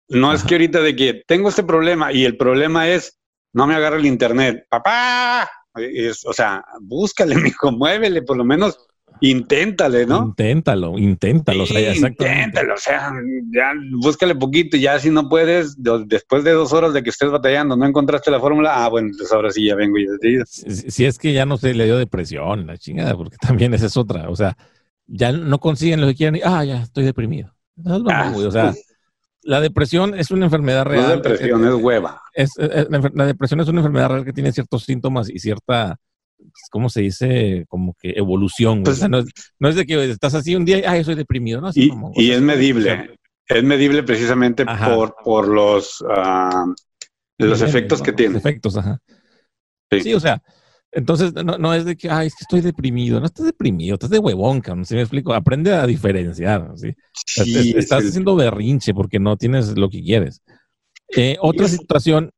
No es que ahorita de que tengo este problema y el problema es, no me agarra el internet. Papá, o sea, búscale, mijo, muévele, por lo menos Inténtale, ¿no? Inténtalo, inténtalo. o sea, inténtalo, o sea, ya búscale poquito y ya si no puedes, después de dos horas de que estés batallando, no encontraste la fórmula, ah, bueno, pues ahora sí ya vengo y si, si es que ya no se le dio depresión, la chingada, porque también esa es otra, o sea, ya no consiguen lo que quieren y, ah, ya estoy deprimido. Ah, o sea, la depresión es una enfermedad real. La depresión es, hueva. la depresión es una enfermedad real que tiene ciertos síntomas y cierta ¿cómo se dice? Como que evolución. Pues no, es, de que estás así un día y, ay, soy deprimido, ¿no? y, y es medible. Es medible precisamente por, por los, uh, los efectos que tiene. Efectos, ajá. Sí. o sea, entonces no, no, es de que, ay, es que estoy deprimido. No estás deprimido, estás de huevón, cabrón. ¿Sí me explico? Aprende a diferenciar. ¿sí? estás haciendo berrinche porque no tienes lo que quieres. Eh, otra situación,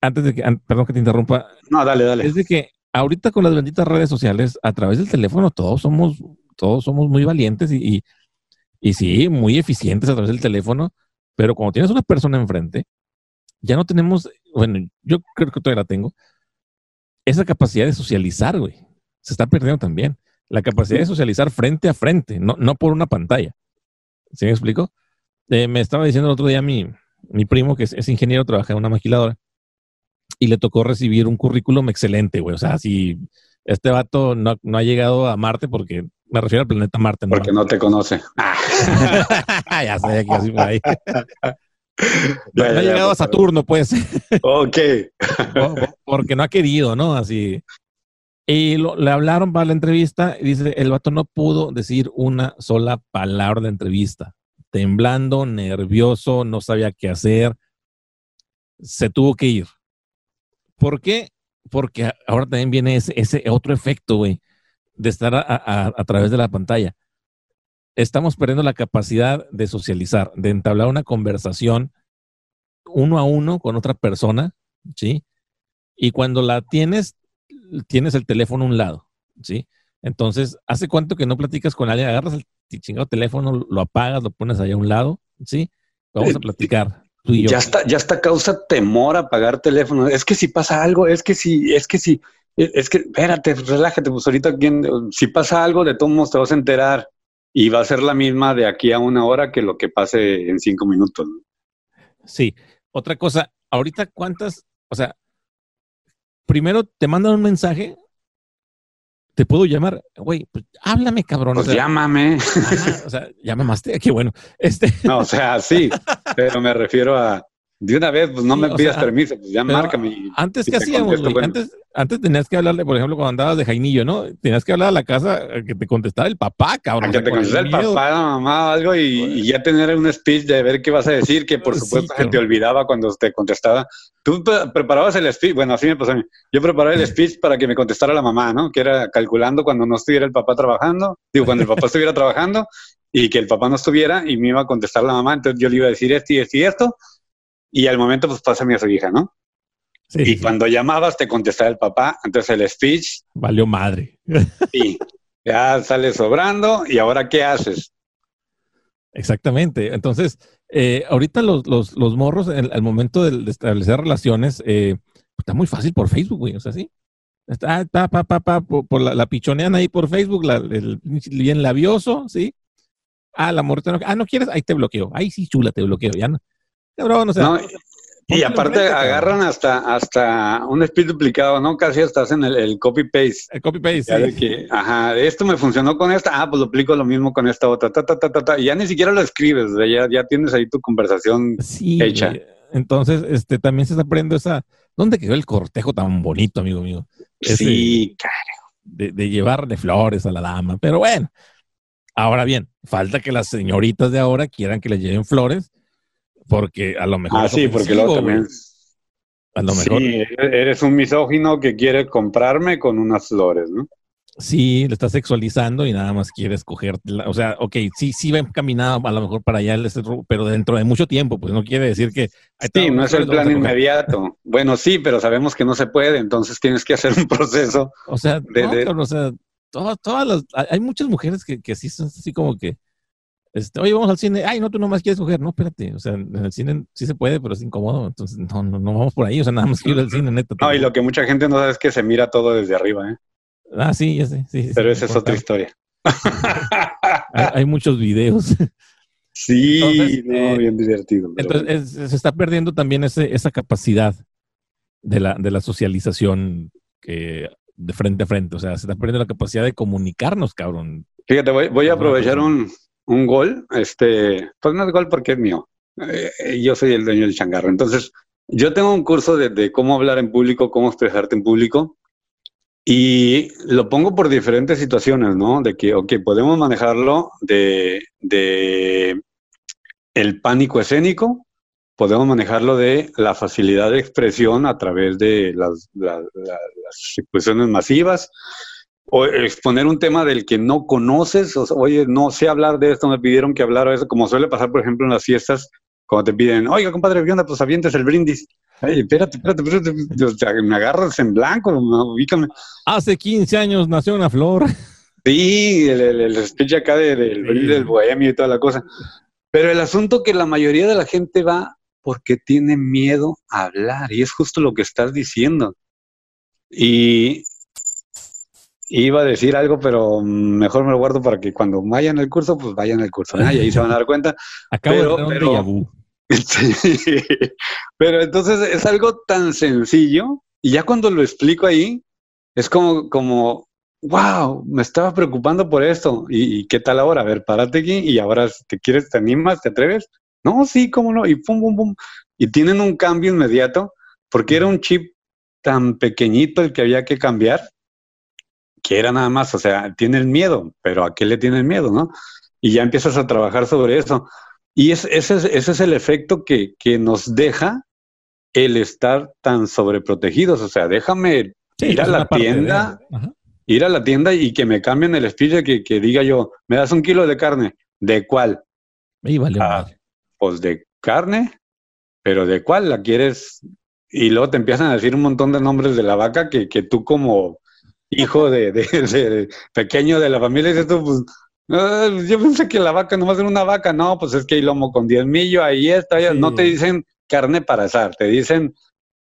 antes de que, perdón que te interrumpa. No, dale, dale. Es de que ahorita con las benditas redes sociales, a través del teléfono, todos somos, todos somos muy valientes y, y, sí, muy eficientes a través del teléfono, pero cuando tienes una persona enfrente, ya no tenemos, bueno, yo creo que todavía la tengo, esa capacidad de socializar, güey. Se está perdiendo también. La capacidad de socializar frente a frente, no, no por una pantalla. ¿Sí me explico? Eh, me estaba diciendo el otro día mi, mi primo, que es, es ingeniero, trabaja en una maquiladora, y le tocó recibir un currículum excelente, güey. O sea, si este vato no, ha llegado a Marte porque me refiero al planeta Marte. ¿no? Porque no te conoce. ya sé, que así por ahí. no, ha llegado a Saturno, pues. ok. porque no ha querido, ¿no? Así. Y le hablaron para la entrevista y dice, el vato no pudo decir una sola palabra de entrevista. Temblando, nervioso, no sabía qué hacer. Se tuvo que ir. ¿Por qué? Porque ahora también viene ese, ese otro efecto, güey, de estar a través de la pantalla estamos perdiendo la capacidad de socializar, de entablar una conversación uno a uno con otra persona, ¿sí? Y cuando la tienes, tienes el teléfono a un lado, ¿sí? Entonces, ¿hace cuánto que no platicas con alguien? Agarras el chingado teléfono, lo apagas, lo pones allá a un lado, ¿sí? Vamos a platicar. Tú y yo. Ya está, ya está causa temor a apagar teléfono. Es que si pasa algo, es que si, es que si, es que, espérate, relájate, pues ahorita, si pasa algo, de todos modos te vas a enterar y va a ser la misma de aquí a una hora que lo que pase en cinco minutos. Sí. Otra cosa, ahorita cuántas, o sea, primero te mandan un mensaje, te puedo llamar, güey, pues háblame, cabrón. Pues llámame. o sea, llámame más, qué bueno. Este. No, o sea, sí, pero me refiero a, de una vez, pues no me pidas permiso, pues ya márcame. Antes, ¿qué hacíamos? Antes, antes tenías que hablarle, por ejemplo, cuando andabas de Jainillo, ¿no? Tenías que hablar a la casa que te contestara el papá, cabrón. que te contestara el, papá, la mamá o algo y, ya tener un speech de ver qué vas a decir, que por supuesto se te olvidaba cuando te contestaba. Tú preparabas el speech, bueno, así me pasó a mí. Yo preparaba el speech para que me contestara la mamá, ¿no? Que era calculando cuando no estuviera el papá trabajando, digo, cuando el papá estuviera trabajando y que el papá no estuviera y me iba a contestar la mamá, entonces yo le iba a decir esto y esto y esto y al momento pues pasa a su hija, ¿no? y cuando llamabas te contestaba el papá, entonces el speech... Valió madre. Sí, ya sale sobrando y ahora ¿qué haces? Exactamente. Entonces, eh, ahorita los, los, los morros, al momento de, establecer relaciones, eh, está muy fácil por Facebook, güey. O sea, sí. Está, pa, pa, pa, pa por, la, pichonean ahí por Facebook, la, el bien labioso, ¿sí? Ah, la morra, no, ah, no quieres, ahí te bloqueo. Ahí sí, chula, te bloqueo. Ya no, y aparte agarran hasta, hasta un speed duplicado, ¿no? Casi hasta hacen el, copy-paste. El copy-paste, sí. ajá, esto me funcionó con esta, ah, pues duplico lo mismo con esta otra, ta, ta, ta, ta, ta. Y ya ni siquiera lo escribes, ya, ya tienes ahí tu conversación hecha. Entonces, este, también se está aprendiendo esa... ¿Dónde quedó el cortejo tan bonito, amigo mío? sí, claro. De, de llevarle flores a la dama. Pero bueno, ahora bien, falta que las señoritas de ahora quieran que le lleven flores porque a lo mejor. Ah, sí, porque luego también. A lo mejor. Sí, eres un misógino que quiere comprarme con unas flores, ¿no? Sí, le estás sexualizando y nada más quieres cogerte. O sea, ok, sí, sí va encaminado a lo mejor para allá, pero dentro de mucho tiempo, pues no quiere decir que. Sí, no es el plan inmediato. bueno, sí, pero sabemos que no se puede, entonces tienes que hacer un proceso. O sea, o sea todas, las. Hay muchas mujeres que, que sí son así como que este, oye, vamos al cine. Ay, no, tú nomás quieres coger. No, espérate. O sea, en el cine sí se puede, pero es incómodo. Entonces, no, no, no vamos por ahí. O sea, nada más quiero ir al cine, neta. No, y lo que mucha gente no sabe es que se mira todo desde arriba, ¿eh? Ah, sí, ya sé. Sí, pero esa es otra historia. hay, muchos videos. Sí, no, eh, bien divertido. Entonces, se está perdiendo también ese, esa capacidad de la, de la socialización que, de frente a frente. O sea, se está perdiendo la capacidad de comunicarnos, cabrón. Fíjate, voy, voy a aprovechar un, un gol, este, pues no es gol porque es mío. Eh, yo soy el dueño del changarro. Entonces, yo tengo un curso de, cómo hablar en público, cómo expresarte en público, y lo pongo por diferentes situaciones, ¿no? De que, ok, podemos manejarlo de, de el pánico escénico, podemos manejarlo de la facilidad de expresión a través de las, las expresiones masivas, o exponer un tema del que no conoces, o oye, no sé hablar de esto, me pidieron que hablara de eso, como suele pasar, por ejemplo, en las fiestas, cuando te piden, oiga, compadre, ¿qué onda? Pues avientes el brindis. Ay, espérate, espérate, espérate, me agarras en blanco, ubícame. Hace 15 años nació una flor. Sí, el, el, speech acá del brindis del bohemio y toda la cosa. Pero el asunto que la mayoría de la gente va porque tiene miedo a hablar, y es justo lo que estás diciendo. Y Iba a decir algo, pero mejor me lo guardo para que cuando vayan al curso, pues vayan al curso. y ahí se van a dar cuenta. Acabo pero, de pero, pero entonces es algo tan sencillo y ya cuando lo explico ahí, es como, como, wow, me estaba preocupando por esto. ¿Y, qué tal ahora? A ver, párate aquí y ahora te quieres, te animas, te atreves. No, sí, cómo no. Y pum, pum, pum. Y tienen un cambio inmediato porque era un chip tan pequeñito el que había que cambiar que era nada más, o sea, tienen miedo, pero ¿a qué le tienen miedo, no? Y ya empiezas a trabajar sobre eso. Y ese, es, ese es el efecto que, que nos deja el estar tan sobreprotegidos. O sea, déjame ir a la tienda, ir a la tienda y que me cambien el speech que, que diga yo, me das un kilo de carne. ¿De cuál? ah, pues de carne, pero ¿de cuál la quieres? Y luego te empiezan a decir un montón de nombres de la vaca que, que tú como hijo de, de, pequeño de la familia dices tú, pues, ah, yo pensé que la vaca no va a ser una vaca, no, pues es que hay lomo con diez millo, ahí está, no te dicen carne para asar, te dicen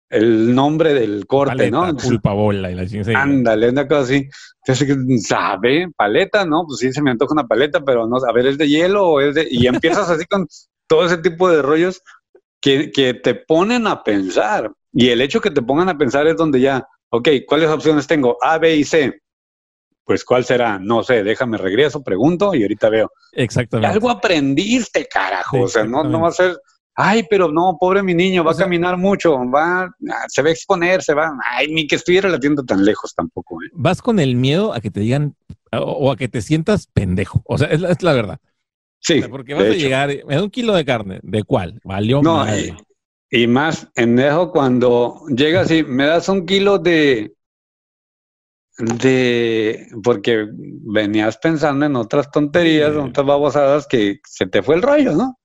el nombre del corte, ¿no? Pulpa bola y la Ándale, una cosa así. Entonces, ¿sabe? Paleta, ¿no? Pues sí, se me antoja una paleta, pero no, a ver, ¿es de hielo o es de...? Y empiezas así con todo ese tipo de rollos que, que te ponen a pensar. Y el hecho que te pongan a pensar es donde ya, ok, ¿cuáles opciones tengo? A, B y C. Pues, ¿cuál será? No sé, déjame regreso, pregunto y ahorita veo. Exactamente. Algo aprendiste, carajo. o sea, no, no va a ser Ay, pero no, pobre mi niño, va a caminar mucho, va, ah, se va a exponer, se va. Ay, ni que estuviera la tienda tan lejos tampoco. ¿eh? Vas con el miedo a que te digan o, a que te sientas pendejo. O sea, es la, verdad. Sí. porque vas a llegar, me da un kilo de carne, ¿de cuál? Valió no, y, más en eso cuando llegas y me das un kilo de de porque venías pensando en otras tonterías, en otras babosadas que se te fue el rollo, ¿no?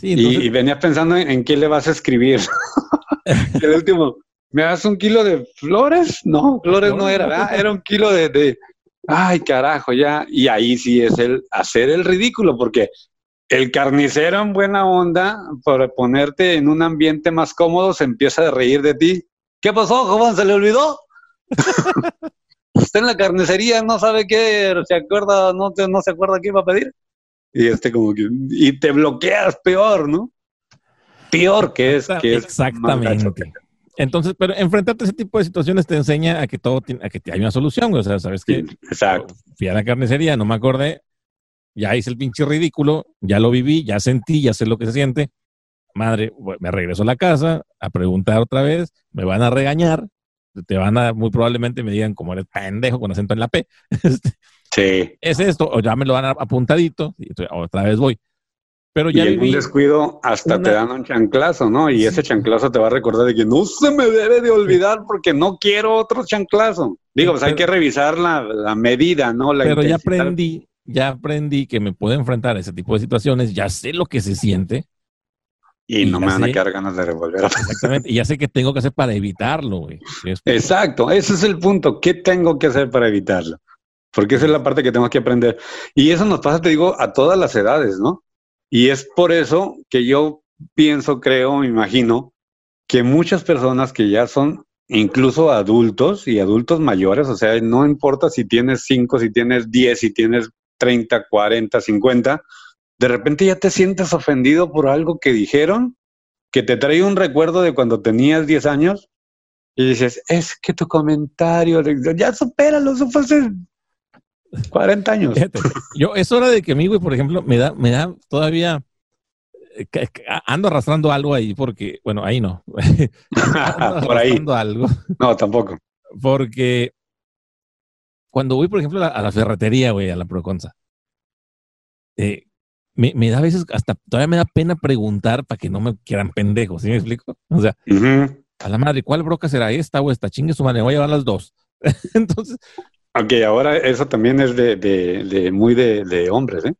y, venías pensando en, qué le vas a escribir. el último, ¿me das un kilo de flores? No, flores no era, era un kilo de, ay carajo, ya. Y ahí sí es el hacer el ridículo, porque el carnicero en buena onda, por ponerte en un ambiente más cómodo, se empieza a reír de ti. ¿Qué pasó, joven? ¿Se le olvidó? Usted en la carnicería no sabe qué, se acuerda, no, no se acuerda qué iba a pedir. Y este como que, y te bloqueas peor, ¿no? Peor que es. Que Exactamente. Entonces, pero enfrentarte a ese tipo de situaciones te enseña a que todo tiene, a que hay una solución, o sea, sabes que exacto. fui a la carnicería, no me acordé, ya hice el pinche ridículo, ya lo viví, ya sentí, ya sé lo que se siente. Madre, me regreso a la casa a preguntar otra vez, me van a regañar, te van a, muy probablemente me digan como eres pendejo con acento en la P. Este, Sí. Es esto, o ya me lo dan apuntadito, y otra vez voy. Pero ya y en un descuido hasta te dan un chanclazo, ¿no? Y ese chanclazo te va a recordar de que no se me debe de olvidar porque no quiero otro chanclazo. Digo, pues hay que revisar la, medida, ¿no? La pero ya aprendí, ya aprendí que me puedo enfrentar a ese tipo de situaciones, ya sé lo que se siente. Y, no me van a quedar ganas de revolver. Exactamente, y ya sé qué tengo que hacer para evitarlo, güey. Exacto, ese es el punto. ¿Qué tengo que hacer para evitarlo? porque esa es la parte que tengo que aprender. Y eso nos pasa, te digo, a todas las edades, ¿no? Y es por eso que yo pienso, creo, me imagino, que muchas personas que ya son incluso adultos y adultos mayores, o sea, no importa si tienes 5, si tienes 10, si tienes 30, 40, 50, de repente ya te sientes ofendido por algo que dijeron, que te trae un recuerdo de cuando tenías 10 años y dices, es que tu comentario, ya supéralo, eso fue hace 40 años. yo, es hora de que a mí, güey, por ejemplo, me da, me da todavía. Eh, ando arrastrando algo ahí porque, bueno, ahí no. por ahí. algo. No, tampoco. Porque cuando voy, por ejemplo, a la, ferretería, güey, a la Proconza, eh, me, me, da a veces, hasta todavía me da pena preguntar para que no me quieran pendejos, ¿sí me explico? O sea, a la madre, ¿cuál broca será esta o esta? Chingue su madre, voy a llevar las dos. Entonces, aunque ahora eso también es de, de, muy de, hombres, ¿eh?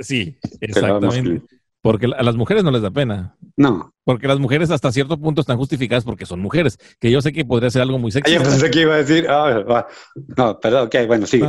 Sí, exactamente. Porque a las mujeres no les da pena. No. Porque las mujeres hasta cierto punto están justificadas porque son mujeres. Que yo sé que podría ser algo muy sexista. Yo pensé que iba a decir, ah, no, perdón, ok, bueno, sí.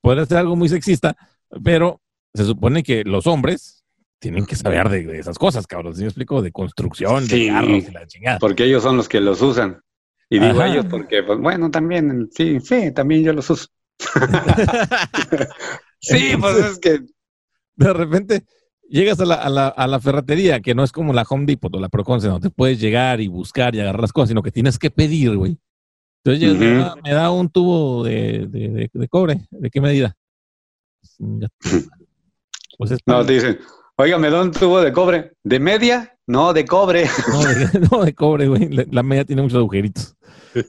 Podría ser algo muy sexista, pero se supone que los hombres tienen que saber de, esas cosas, cabrón. ¿Sí me explico? De construcción, de carros y la chingada. Porque ellos son los que los usan. Y digo ellos porque, pues bueno, también, sí, sí, también yo los uso. sí, pues es que... De repente llegas a la, a, la, a la, ferretería, que no es como la Home Depot o la Proconce, te puedes llegar y buscar y agarrar las cosas, sino que tienes que pedir, güey. Entonces me, da, un tubo de, de, de, cobre. ¿De qué medida? Pues no, te dicen, oiga, me da un tubo de cobre. ¿De media? No, de cobre. No, de, no, de cobre, güey. La, la media tiene muchos agujeritos.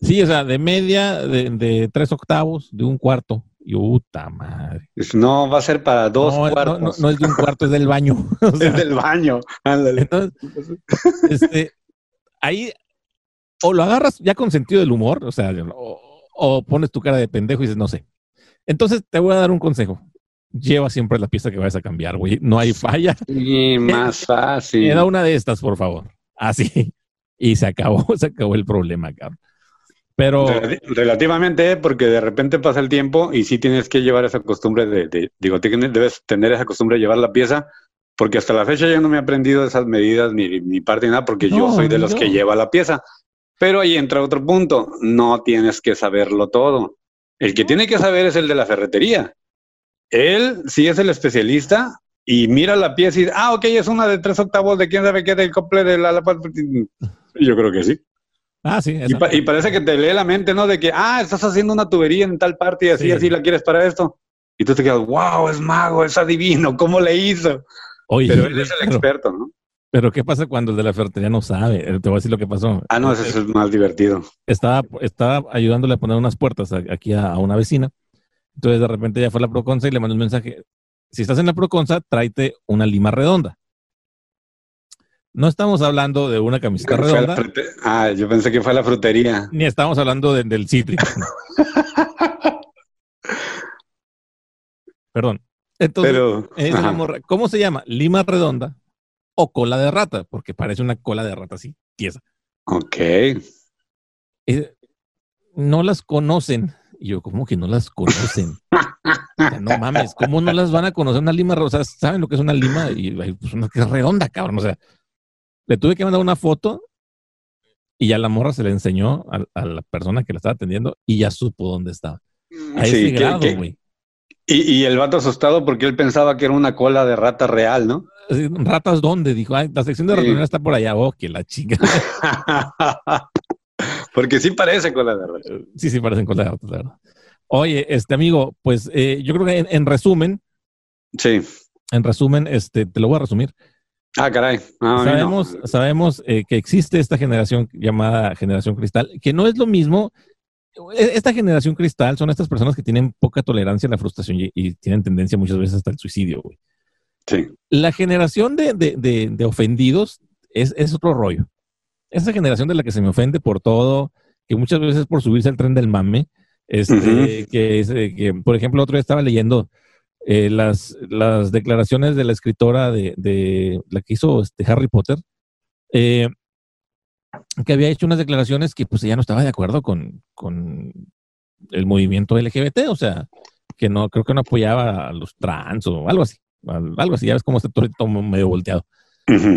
Sí, o sea, de media, de, de tres octavos, de un cuarto. Y puta madre. No, va a ser para dos no, cuartos. No, no, no es de un cuarto, es del baño. O sea, es del baño. Ándale. entonces, este, ahí o lo agarras ya con sentido del humor, o sea, o, o pones tu cara de pendejo y dices, no sé. Entonces te voy a dar un consejo. Lleva siempre la pieza que vayas a cambiar, güey. No hay falla. Y más fácil. Me da una de estas, por favor. Así. Y se acabó, se acabó el problema, cabrón. Pero Rel- Relativamente, porque de repente pasa el tiempo y sí tienes que llevar esa costumbre de, de- digo, tienes- debes tener esa costumbre de llevar la pieza, porque hasta la fecha yo no me he aprendido esas medidas ni, ni parte ni nada, porque yo soy de los que lleva la pieza. Pero ahí entra otro punto, no tienes que saberlo todo. El que tiene que saber es el de la ferretería. Él sí es el especialista y mira la pieza y dice, ah, ok, es una de tres octavos de quién sabe qué, del cople de la... la- Yo creo que sí. Ah, sí. Y, esa- pa- y parece que te lee la mente, ¿no? De que, ah, estás haciendo una tubería en tal parte y así, Sí. así la quieres para esto. Y tú te quedas, wow, es mago, es adivino, ¿cómo le hizo? Oye, Pero él es el pero- experto, ¿no? Pero ¿qué pasa cuando el de la ferretería no sabe? Eh, Te voy a decir lo que pasó. Ah, no, ese es más divertido. Estaba, estaba ayudándole a poner unas puertas aquí a, a una vecina. Entonces de repente ya fue a la Proconsa y le mandó un mensaje. Si estás en la Proconsa, tráete una lima redonda. No estamos hablando de una camiseta redonda, Ah, yo pensé que fue a la frutería. ni estamos hablando de- del cítrico. Perdón. Entonces, Pero, ¿cómo se llama? ¿Lima redonda o cola de rata? Porque parece una cola de rata así, tiesa. ok. Eh, no las conocen. Y yo, ¿cómo que no las conocen? O sea, no mames, ¿cómo no las van a conocer? Una lima, o sea, ¿saben lo que es una lima? Y pues una que es redonda, cabrón. O sea, le tuve que mandar una foto y ya la morra se le enseñó a, a la persona que la estaba atendiendo y ya supo dónde estaba. A Sí, ese grado, güey. y, y el vato asustado porque él pensaba que era una cola de rata real, ¿no? ¿Ratas dónde? Dijo, ay, la sección de Sí. reunión está por allá. Oh, que la chica. porque sí parece cola de rata. sí, sí, parecen cola de ratas, la verdad. Oye, este amigo, pues eh, yo creo que en, en resumen, Sí. en resumen, este, te lo voy a resumir. Ah, caray. Ah, no. sabemos sabemos eh, que existe esta generación llamada generación cristal, que no es lo mismo. E- Esta generación cristal son estas personas que tienen poca tolerancia a la frustración y, y tienen tendencia muchas veces hasta el suicidio. güey. Sí. La generación de, de- de- de ofendidos es, es otro rollo. Esa generación de la que se me ofende por todo, que muchas veces por subirse al tren del mame, este, que, eh, que, por ejemplo, otro día estaba leyendo eh, las, las declaraciones de la escritora de, de la que hizo este, Harry Potter, eh, que había hecho unas declaraciones que pues ella no estaba de acuerdo con, con el movimiento LGBT, o sea, que no, creo que no apoyaba a los trans o algo así, al- algo así, ya ves cómo está todo, todo medio volteado.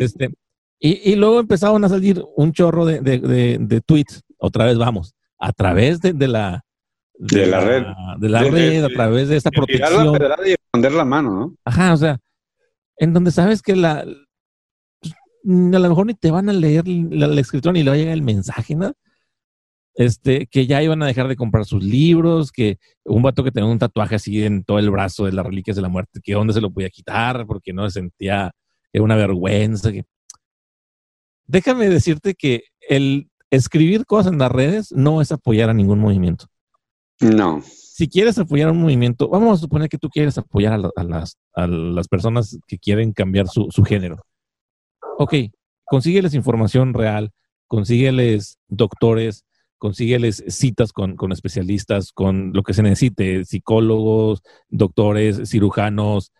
Este, y, y luego empezaron a salir un chorro de, de, de- de tweets, otra vez vamos, a través de la De la red. de la De- de- red, a través de esta Tirar la protección. pedrada y esconder la mano, ¿no? Ajá, o sea, en donde sabes que la pues, a lo mejor ni te van a leer la, la escritura ni le va a llegar el mensaje, ¿no? Este, que ya iban a dejar de comprar sus libros, que un vato que tenía un tatuaje así en todo el brazo de las reliquias de la muerte, que dónde se lo podía quitar, porque no se sentía, una vergüenza. Que... Déjame decirte que el escribir cosas en las redes no es apoyar a ningún movimiento No. si quieres apoyar un movimiento, vamos a suponer que tú quieres apoyar a, la- a las, a las personas que quieren cambiar su, su género. Ok, consígueles información real, consígueles doctores, consígueles citas con, con especialistas, con lo que se necesite, psicólogos, doctores, cirujanos.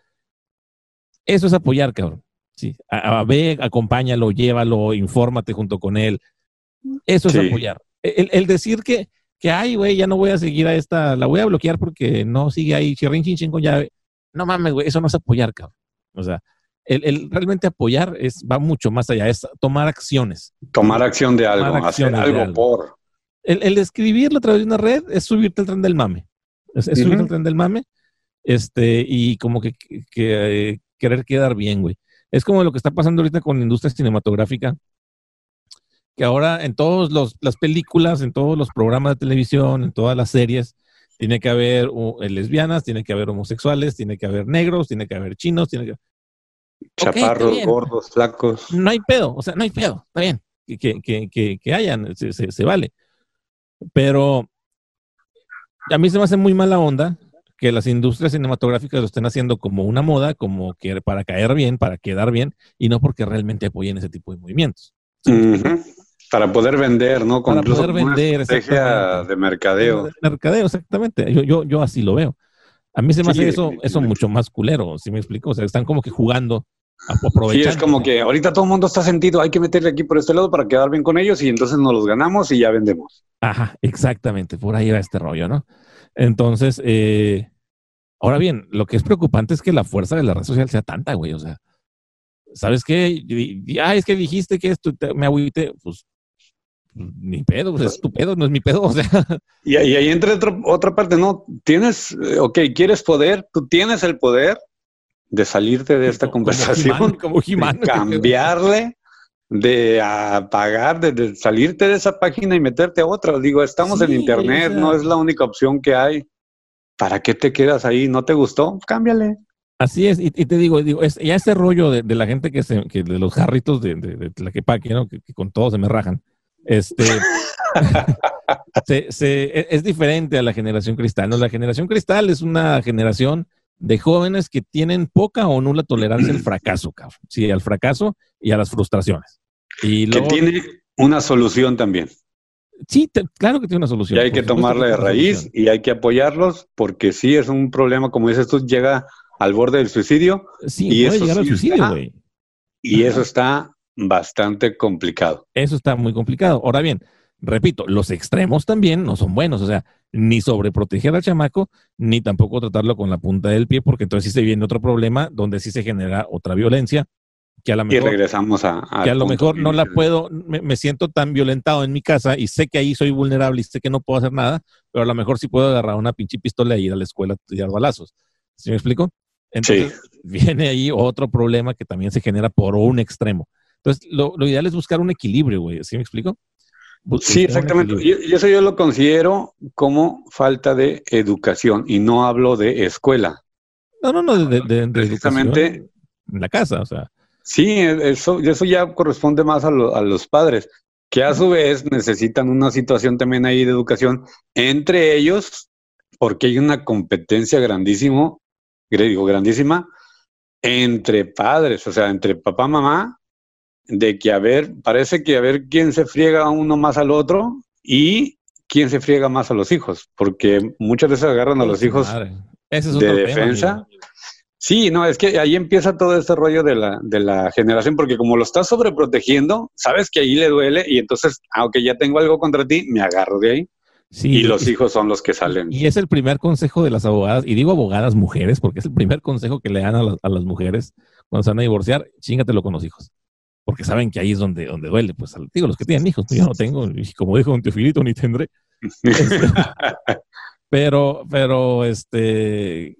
Eso es apoyar, cabrón. Sí. A, a- ve, acompáñalo, llévalo, infórmate junto con él. Eso es apoyar. El, el decir que, que ay, güey, ya no voy a seguir a esta, la voy a bloquear porque no sigue ahí, chirrin, chin, chin, con llave. No mames, güey, eso no es apoyar, cabrón. O sea, el, el realmente apoyar es, va mucho más allá, es tomar acciones. Tomar acción de algo, hacer algo, algo. por. El, el escribirlo a través de una red es subirte al tren del mame. Es, subirte al tren del mame este, y como que, que, que, eh, querer quedar bien, güey. Es como lo que está pasando ahorita con la industria cinematográfica, que ahora en todas las películas, en todos los programas de televisión, en todas las series, tiene que haber uh, lesbianas, tiene que haber homosexuales, tiene que haber negros, tiene que haber chinos, tiene que... Chaparros, gordos, flacos. No hay pedo, o sea, no hay pedo, está bien, que, que, que, que hayan, se, se, vale. Pero a mí se me hace muy mala onda que las industrias cinematográficas lo estén haciendo como una moda, como que para caer bien, para quedar bien, y no porque realmente apoyen ese tipo de movimientos. Para poder vender, ¿no? para poder vender, una estrategia de mercadeo. De mercadeo, exactamente. Yo, yo, yo así lo veo. A mí se me hace eso, eso mucho más culero, si me explico? O sea, están como que jugando Sí, es como que ahorita todo el mundo está sentido, hay que meterle aquí por este lado para quedar bien con ellos y entonces nos los ganamos y ya vendemos. Ajá, exactamente, por ahí va este rollo, ¿no? Entonces, eh, ahora bien, lo que es preocupante es que la fuerza de la red social sea tanta, güey, o sea, ¿sabes qué? Ah, es que dijiste que esto, me agüite, pues ni pedo, pues es tu pedo, no es mi pedo, o sea. Y, ahí entra otra parte, ¿no? Tienes, eh, ok, quieres poder, tú tienes el poder de salirte de esta conversación, como de cambiarle, de apagar, de, salirte de esa página y meterte a otra. Digo, estamos en internet, no es la única opción que hay. ¿Para qué te quedas ahí? ¿No te gustó? Cámbiale. Así es, y, te digo, digo es, ya ese rollo de, la gente que, se, que de los jarritos de, de, la que ¿no? Que, con todo se me rajan. Este se, es diferente a la generación cristal. ¿no? La generación cristal es una generación de jóvenes que tienen poca o nula tolerancia al fracaso, cabrón. Sí, al fracaso y a las frustraciones. Y que tiene una solución también. Sí, claro que tiene una solución. Y hay que tomarla de raíz y hay que apoyarlos porque sí es un problema, como dices tú, llega al borde del suicidio. Sí, y puede llegar al suicidio, güey. Y eso está bastante complicado. Eso está muy complicado. Ahora bien, repito, los extremos también no son buenos. O sea, ni sobreproteger al chamaco, ni tampoco tratarlo con la punta del pie, porque entonces sí se viene otro problema donde sí se genera otra violencia. Que a lo mejor, y regresamos a, que a lo mejor no la puedo, me, siento tan violentado en mi casa y sé que ahí soy vulnerable y sé que no puedo hacer nada, pero a lo mejor sí puedo agarrar una pinche pistola e ir a la escuela a tirar balazos. ¿Sí me explico? Entonces viene ahí otro problema que también se genera por un extremo. Entonces, lo, lo ideal es buscar un equilibrio, güey. ¿Sí me explico? Sí, exactamente. Y, eso yo lo considero como falta de educación y no hablo de escuela. No, no, no, de, de, en la casa, o sea. Sí, eso, eso ya corresponde más a, a los padres, que a su vez necesitan una situación también ahí de educación entre ellos, porque hay una competencia grandísimo, digo, grandísima, entre padres, o sea, entre papá, mamá de que a ver, parece que a ver quién se friega uno más al otro y quién se friega más a los hijos, porque muchas veces agarran a los hijos de defensa. sí, no, es que ahí empieza todo este rollo de la, de la generación, porque como lo estás sobreprotegiendo, sabes que ahí le duele y entonces, aunque ya tengo algo contra ti, me agarro de ahí. Sí, y los hijos son los que salen. Y es el primer consejo de las abogadas, y digo abogadas mujeres, porque es el primer consejo que le dan a, a las mujeres cuando se van a divorciar, chingatelo con los hijos porque saben que ahí es donde, donde duele. Pues digo, los que tienen hijos, yo no tengo, y como dijo un teofilito, ni tendré. Pero, pero, este,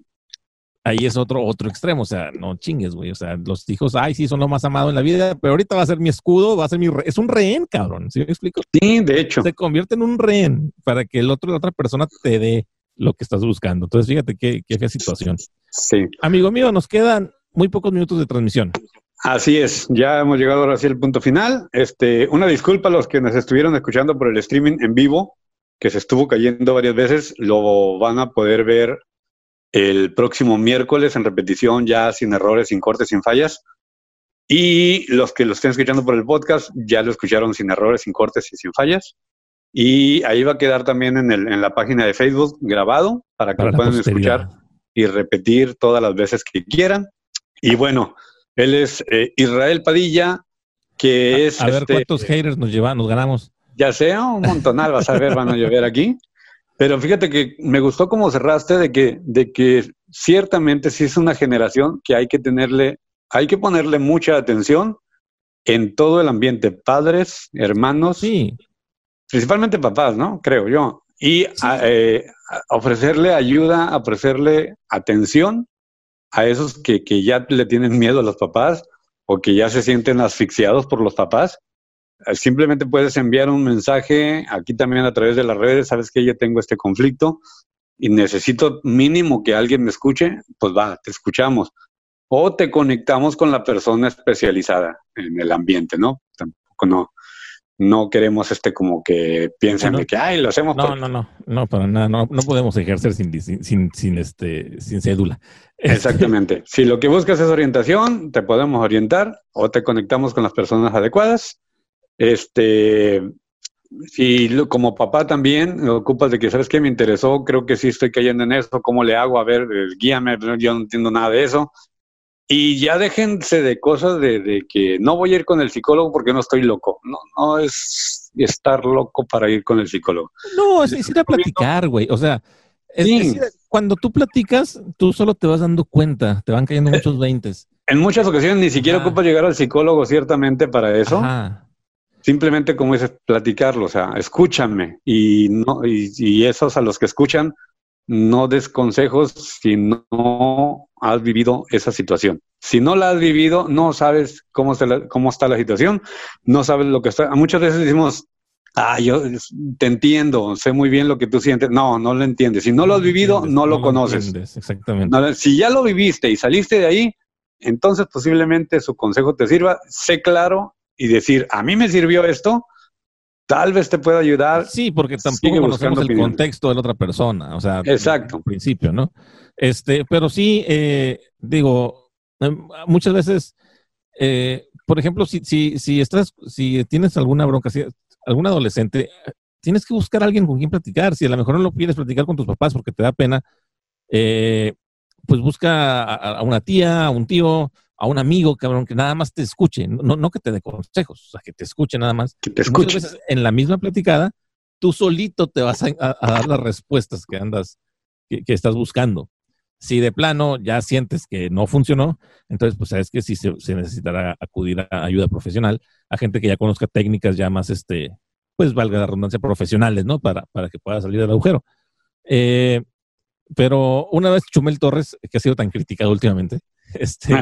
ahí es otro, otro extremo, o sea, no chingues, güey, o sea, los hijos, ay, sí, son lo más amado en la vida, pero ahorita va a ser mi escudo, va a ser mi, es un rehén, cabrón, ¿sí me explico? Sí, de hecho. Se convierte en un rehén para que el otro, la otra persona te dé lo que estás buscando. Entonces, fíjate qué, qué situación. Sí. Amigo mío, nos quedan muy pocos minutos de transmisión. Así es, ya hemos llegado ahora sí al punto final. Este, una disculpa a los que nos estuvieron escuchando por el streaming en vivo, que se estuvo cayendo varias veces, lo van a poder ver el próximo miércoles en repetición, ya sin errores, sin cortes, sin fallas. Y los que lo estén escuchando por el podcast ya lo escucharon sin errores, sin cortes y sin fallas. Y ahí va a quedar también en, el, en la página de Facebook grabado para que lo puedan escuchar y repetir todas las veces que quieran. Y bueno, él es eh, Israel Padilla, que es... A ver este, cuántos haters nos llevan, nos ganamos. Ya sea, un montonal vas a ver, van a llover aquí. Pero fíjate que me gustó cómo cerraste de que, de que ciertamente sí es una generación que hay que tenerle, hay que ponerle mucha atención en todo el ambiente, padres, hermanos, sí. principalmente papás, ¿no? Creo yo. Y eh, ofrecerle ayuda, ofrecerle atención a esos que, que ya le tienen miedo a los papás o que ya se sienten asfixiados por los papás, eh, simplemente puedes enviar un mensaje aquí también a través de las redes, sabes que yo tengo este conflicto y necesito mínimo que alguien me escuche, pues va, te escuchamos. o te conectamos con la persona especializada en el ambiente, ¿no? Tampoco no, no queremos este como que piensen de que ay lo hacemos no no no no para nada no, no podemos ejercer sin, sin, sin este sin cédula. Exactamente. Si lo que buscas es orientación te podemos orientar o te conectamos con las personas adecuadas. Este si como papá también ocupas de que sabes que me interesó creo que sí estoy cayendo en eso cómo le hago a ver guíame yo no entiendo nada de eso y ya déjense de cosas de, que no voy a ir con el psicólogo porque no estoy loco. No, no es estar loco para ir con el psicólogo. No, es, ir a platicar, güey. O sea, cuando tú platicas, tú solo te vas dando cuenta, te van cayendo eh, muchos veintes. En muchas ocasiones ni siquiera ocupas llegar al psicólogo ciertamente para eso. Simplemente como es platicarlo, o sea, escúchame y no y, y esos a los que escuchan no des consejos si no has vivido esa situación. Si no la has vivido, no sabes cómo, cómo está la situación, no sabes lo que está. Muchas veces decimos, ah, yo te entiendo, sé muy bien lo que tú sientes. No, no lo entiendes. Si no lo has vivido, no, lo conoces. exactamente. si ya lo viviste y saliste de ahí, entonces posiblemente su consejo te sirva. Sé claro y decir, a mí me sirvió esto, tal vez te pueda ayudar. Sí, porque tampoco conocemos el contexto de la otra persona, o sea, exacto. Al principio, ¿no? Este, pero sí, eh, digo, em, muchas veces, eh, por ejemplo, si, si, si estás, si tienes alguna bronca, si algún adolescente, tienes que buscar a alguien con quien platicar. Si a lo mejor no lo quieres platicar con tus papás porque te da pena, eh, pues busca a, una tía, a un tío, a un amigo, cabrón, que nada más te escuche, no, no que te dé consejos, o sea, que te escuche nada más. Que te escuche. en la misma platicada, tú solito te vas a, dar las respuestas que andas, que, estás buscando. Si de plano ya sientes que no funcionó, entonces pues sabes que sí se, necesitará acudir a ayuda profesional, a gente que ya conozca técnicas ya más, este, pues valga la redundancia, profesionales, ¿no? Para, para que pueda salir del agujero. Eh, pero una vez Chumel Torres, que ha sido tan criticado últimamente, este,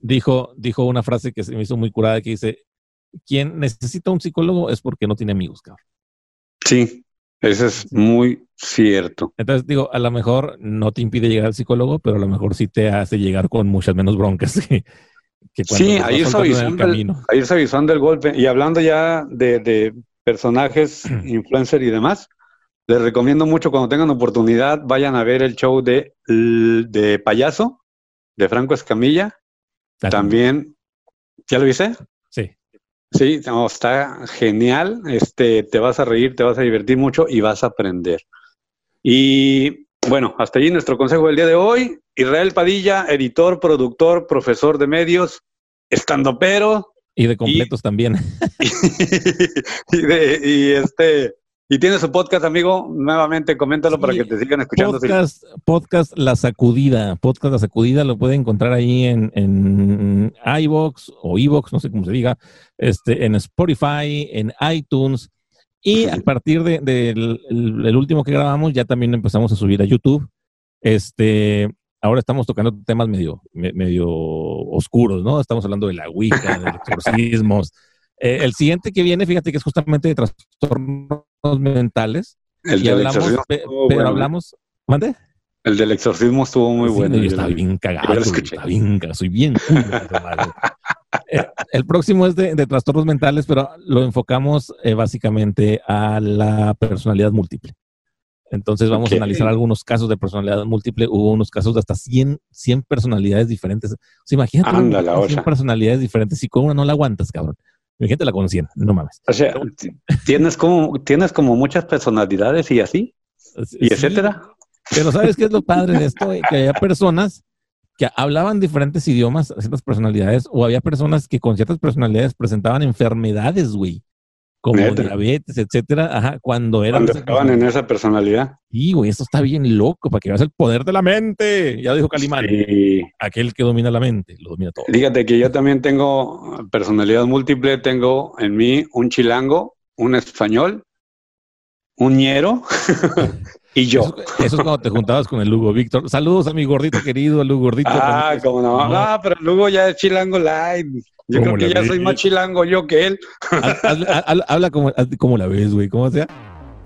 dijo, dijo una frase que se me hizo muy curada que dice, quien necesita un psicólogo es porque no tiene amigos, cabrón. Sí, eso es muy cierto. Entonces digo, a lo mejor no te impide llegar al psicólogo, pero a lo mejor sí te hace llegar con muchas menos broncas que, Sí, ahí es avisando el, ahí avisando el golpe. Y hablando ya de, personajes, influencer y demás, les recomiendo mucho cuando tengan oportunidad, vayan a ver el show de, de Payaso, de Franco Escamilla, también, ¿ya lo viste? Sí. Sí, está genial. Este, te vas a reír, te vas a divertir mucho y vas a aprender. Y bueno, hasta allí nuestro consejo del día de hoy. Israel Padilla, editor, productor, profesor de medios, estando pero. Y de completos también. y, de, y este y tiene su podcast, amigo. Nuevamente, coméntalo para que te sigan escuchando. Podcast, podcast La Sacudida. Podcast La Sacudida lo puede encontrar ahí en, en iVox o iVox, no sé cómo se diga, este, en Spotify, en iTunes. Y a partir del de, último que grabamos, ya también empezamos a subir a YouTube. Este, ahora estamos tocando temas medio, medio oscuros, ¿no? Estamos hablando de la Wicca, de exorcismos. Eh, el siguiente que viene, fíjate que es justamente de trastornos mentales. El del hablamos, pero hablamos, ¿mande? El del exorcismo estuvo muy bueno. Yo estaba bien cagado, estaba bien soy bien eh, el próximo es de, trastornos mentales, pero lo enfocamos eh, básicamente a la personalidad múltiple. Entonces vamos a analizar algunos casos de personalidad múltiple. Hubo unos casos de hasta 100, 100 personalidades diferentes. O sea, imagínate 100 personalidades diferentes y con una no la aguantas, cabrón. Mi gente la conocían, no mames. O sea, tienes como, tienes como muchas personalidades y así, y etcétera. Pero ¿sabes qué es lo padre de esto? Que había personas que hablaban diferentes idiomas, ciertas personalidades, o había personas que con ciertas personalidades presentaban enfermedades, güey como diabetes, etcétera, ajá, cuando eran. Cuando estaban en esa personalidad. Sí, güey, esto está bien loco, para que veas el poder de la mente. Ya dijo Calimán. Aquel que domina la mente, lo domina todo. Fíjate que yo también tengo personalidad múltiple, tengo en mí un chilango, un español, un ñero y yo. Eso, es cuando te juntabas con el Lugo Víctor. Saludos a mi gordito querido, a Lugo Gordito. Ah, cómo no. No, pero Lugo ya es chilango live. Yo creo que ya soy más chilango yo que él. Habla como, la ves, güey. ¿Cómo sea?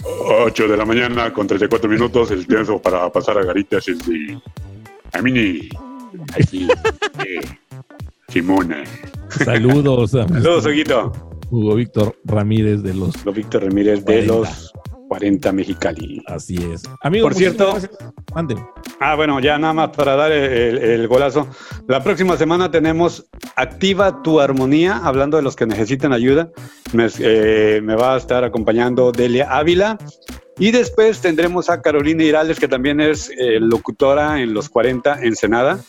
8 de la mañana con 34 minutos. El tiempo para pasar a garitas es de. A mí Simone. Saludos. Saludos, Huguito. Hugo Víctor Ramírez de los. Hugo Víctor Ramírez de los 40 Mexicali. Así es. Amigo, Por cierto, ah, bueno, ya nada más para dar el, golazo. La próxima semana tenemos Activa tu Armonía, hablando de los que necesitan ayuda. Me, eh, me va a estar acompañando Delia Ávila. Y después tendremos a Carolina Irales, que también es eh, locutora en los 40 en Senada.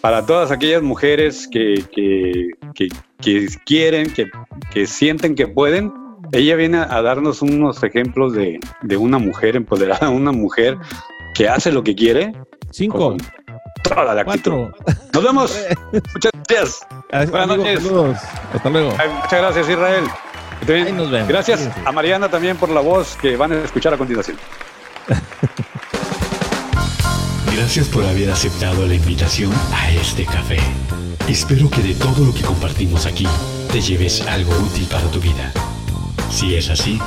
Para todas aquellas mujeres que, que, que, que quieren, que, que sienten que pueden, ella viene a darnos unos ejemplos de, de una mujer empoderada, una mujer que hace lo que quiere. Cinco. Toda la Cuatro. Nos vemos. muchas gracias. Buenas noches. Hasta luego. muchas gracias, Israel. Nos vemos. Gracias a Mariana también por la voz que van a escuchar a continuación. Gracias por haber aceptado la invitación a este café. Espero que de todo lo que compartimos aquí te lleves algo útil para tu vida. Si es así,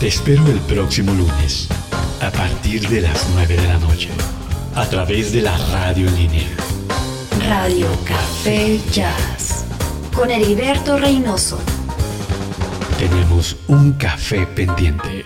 te espero el próximo lunes, a partir de las 9 de la noche, a través de la radio en línea. Radio Café Jazz, con Heriberto Reynoso. Tenemos un café pendiente.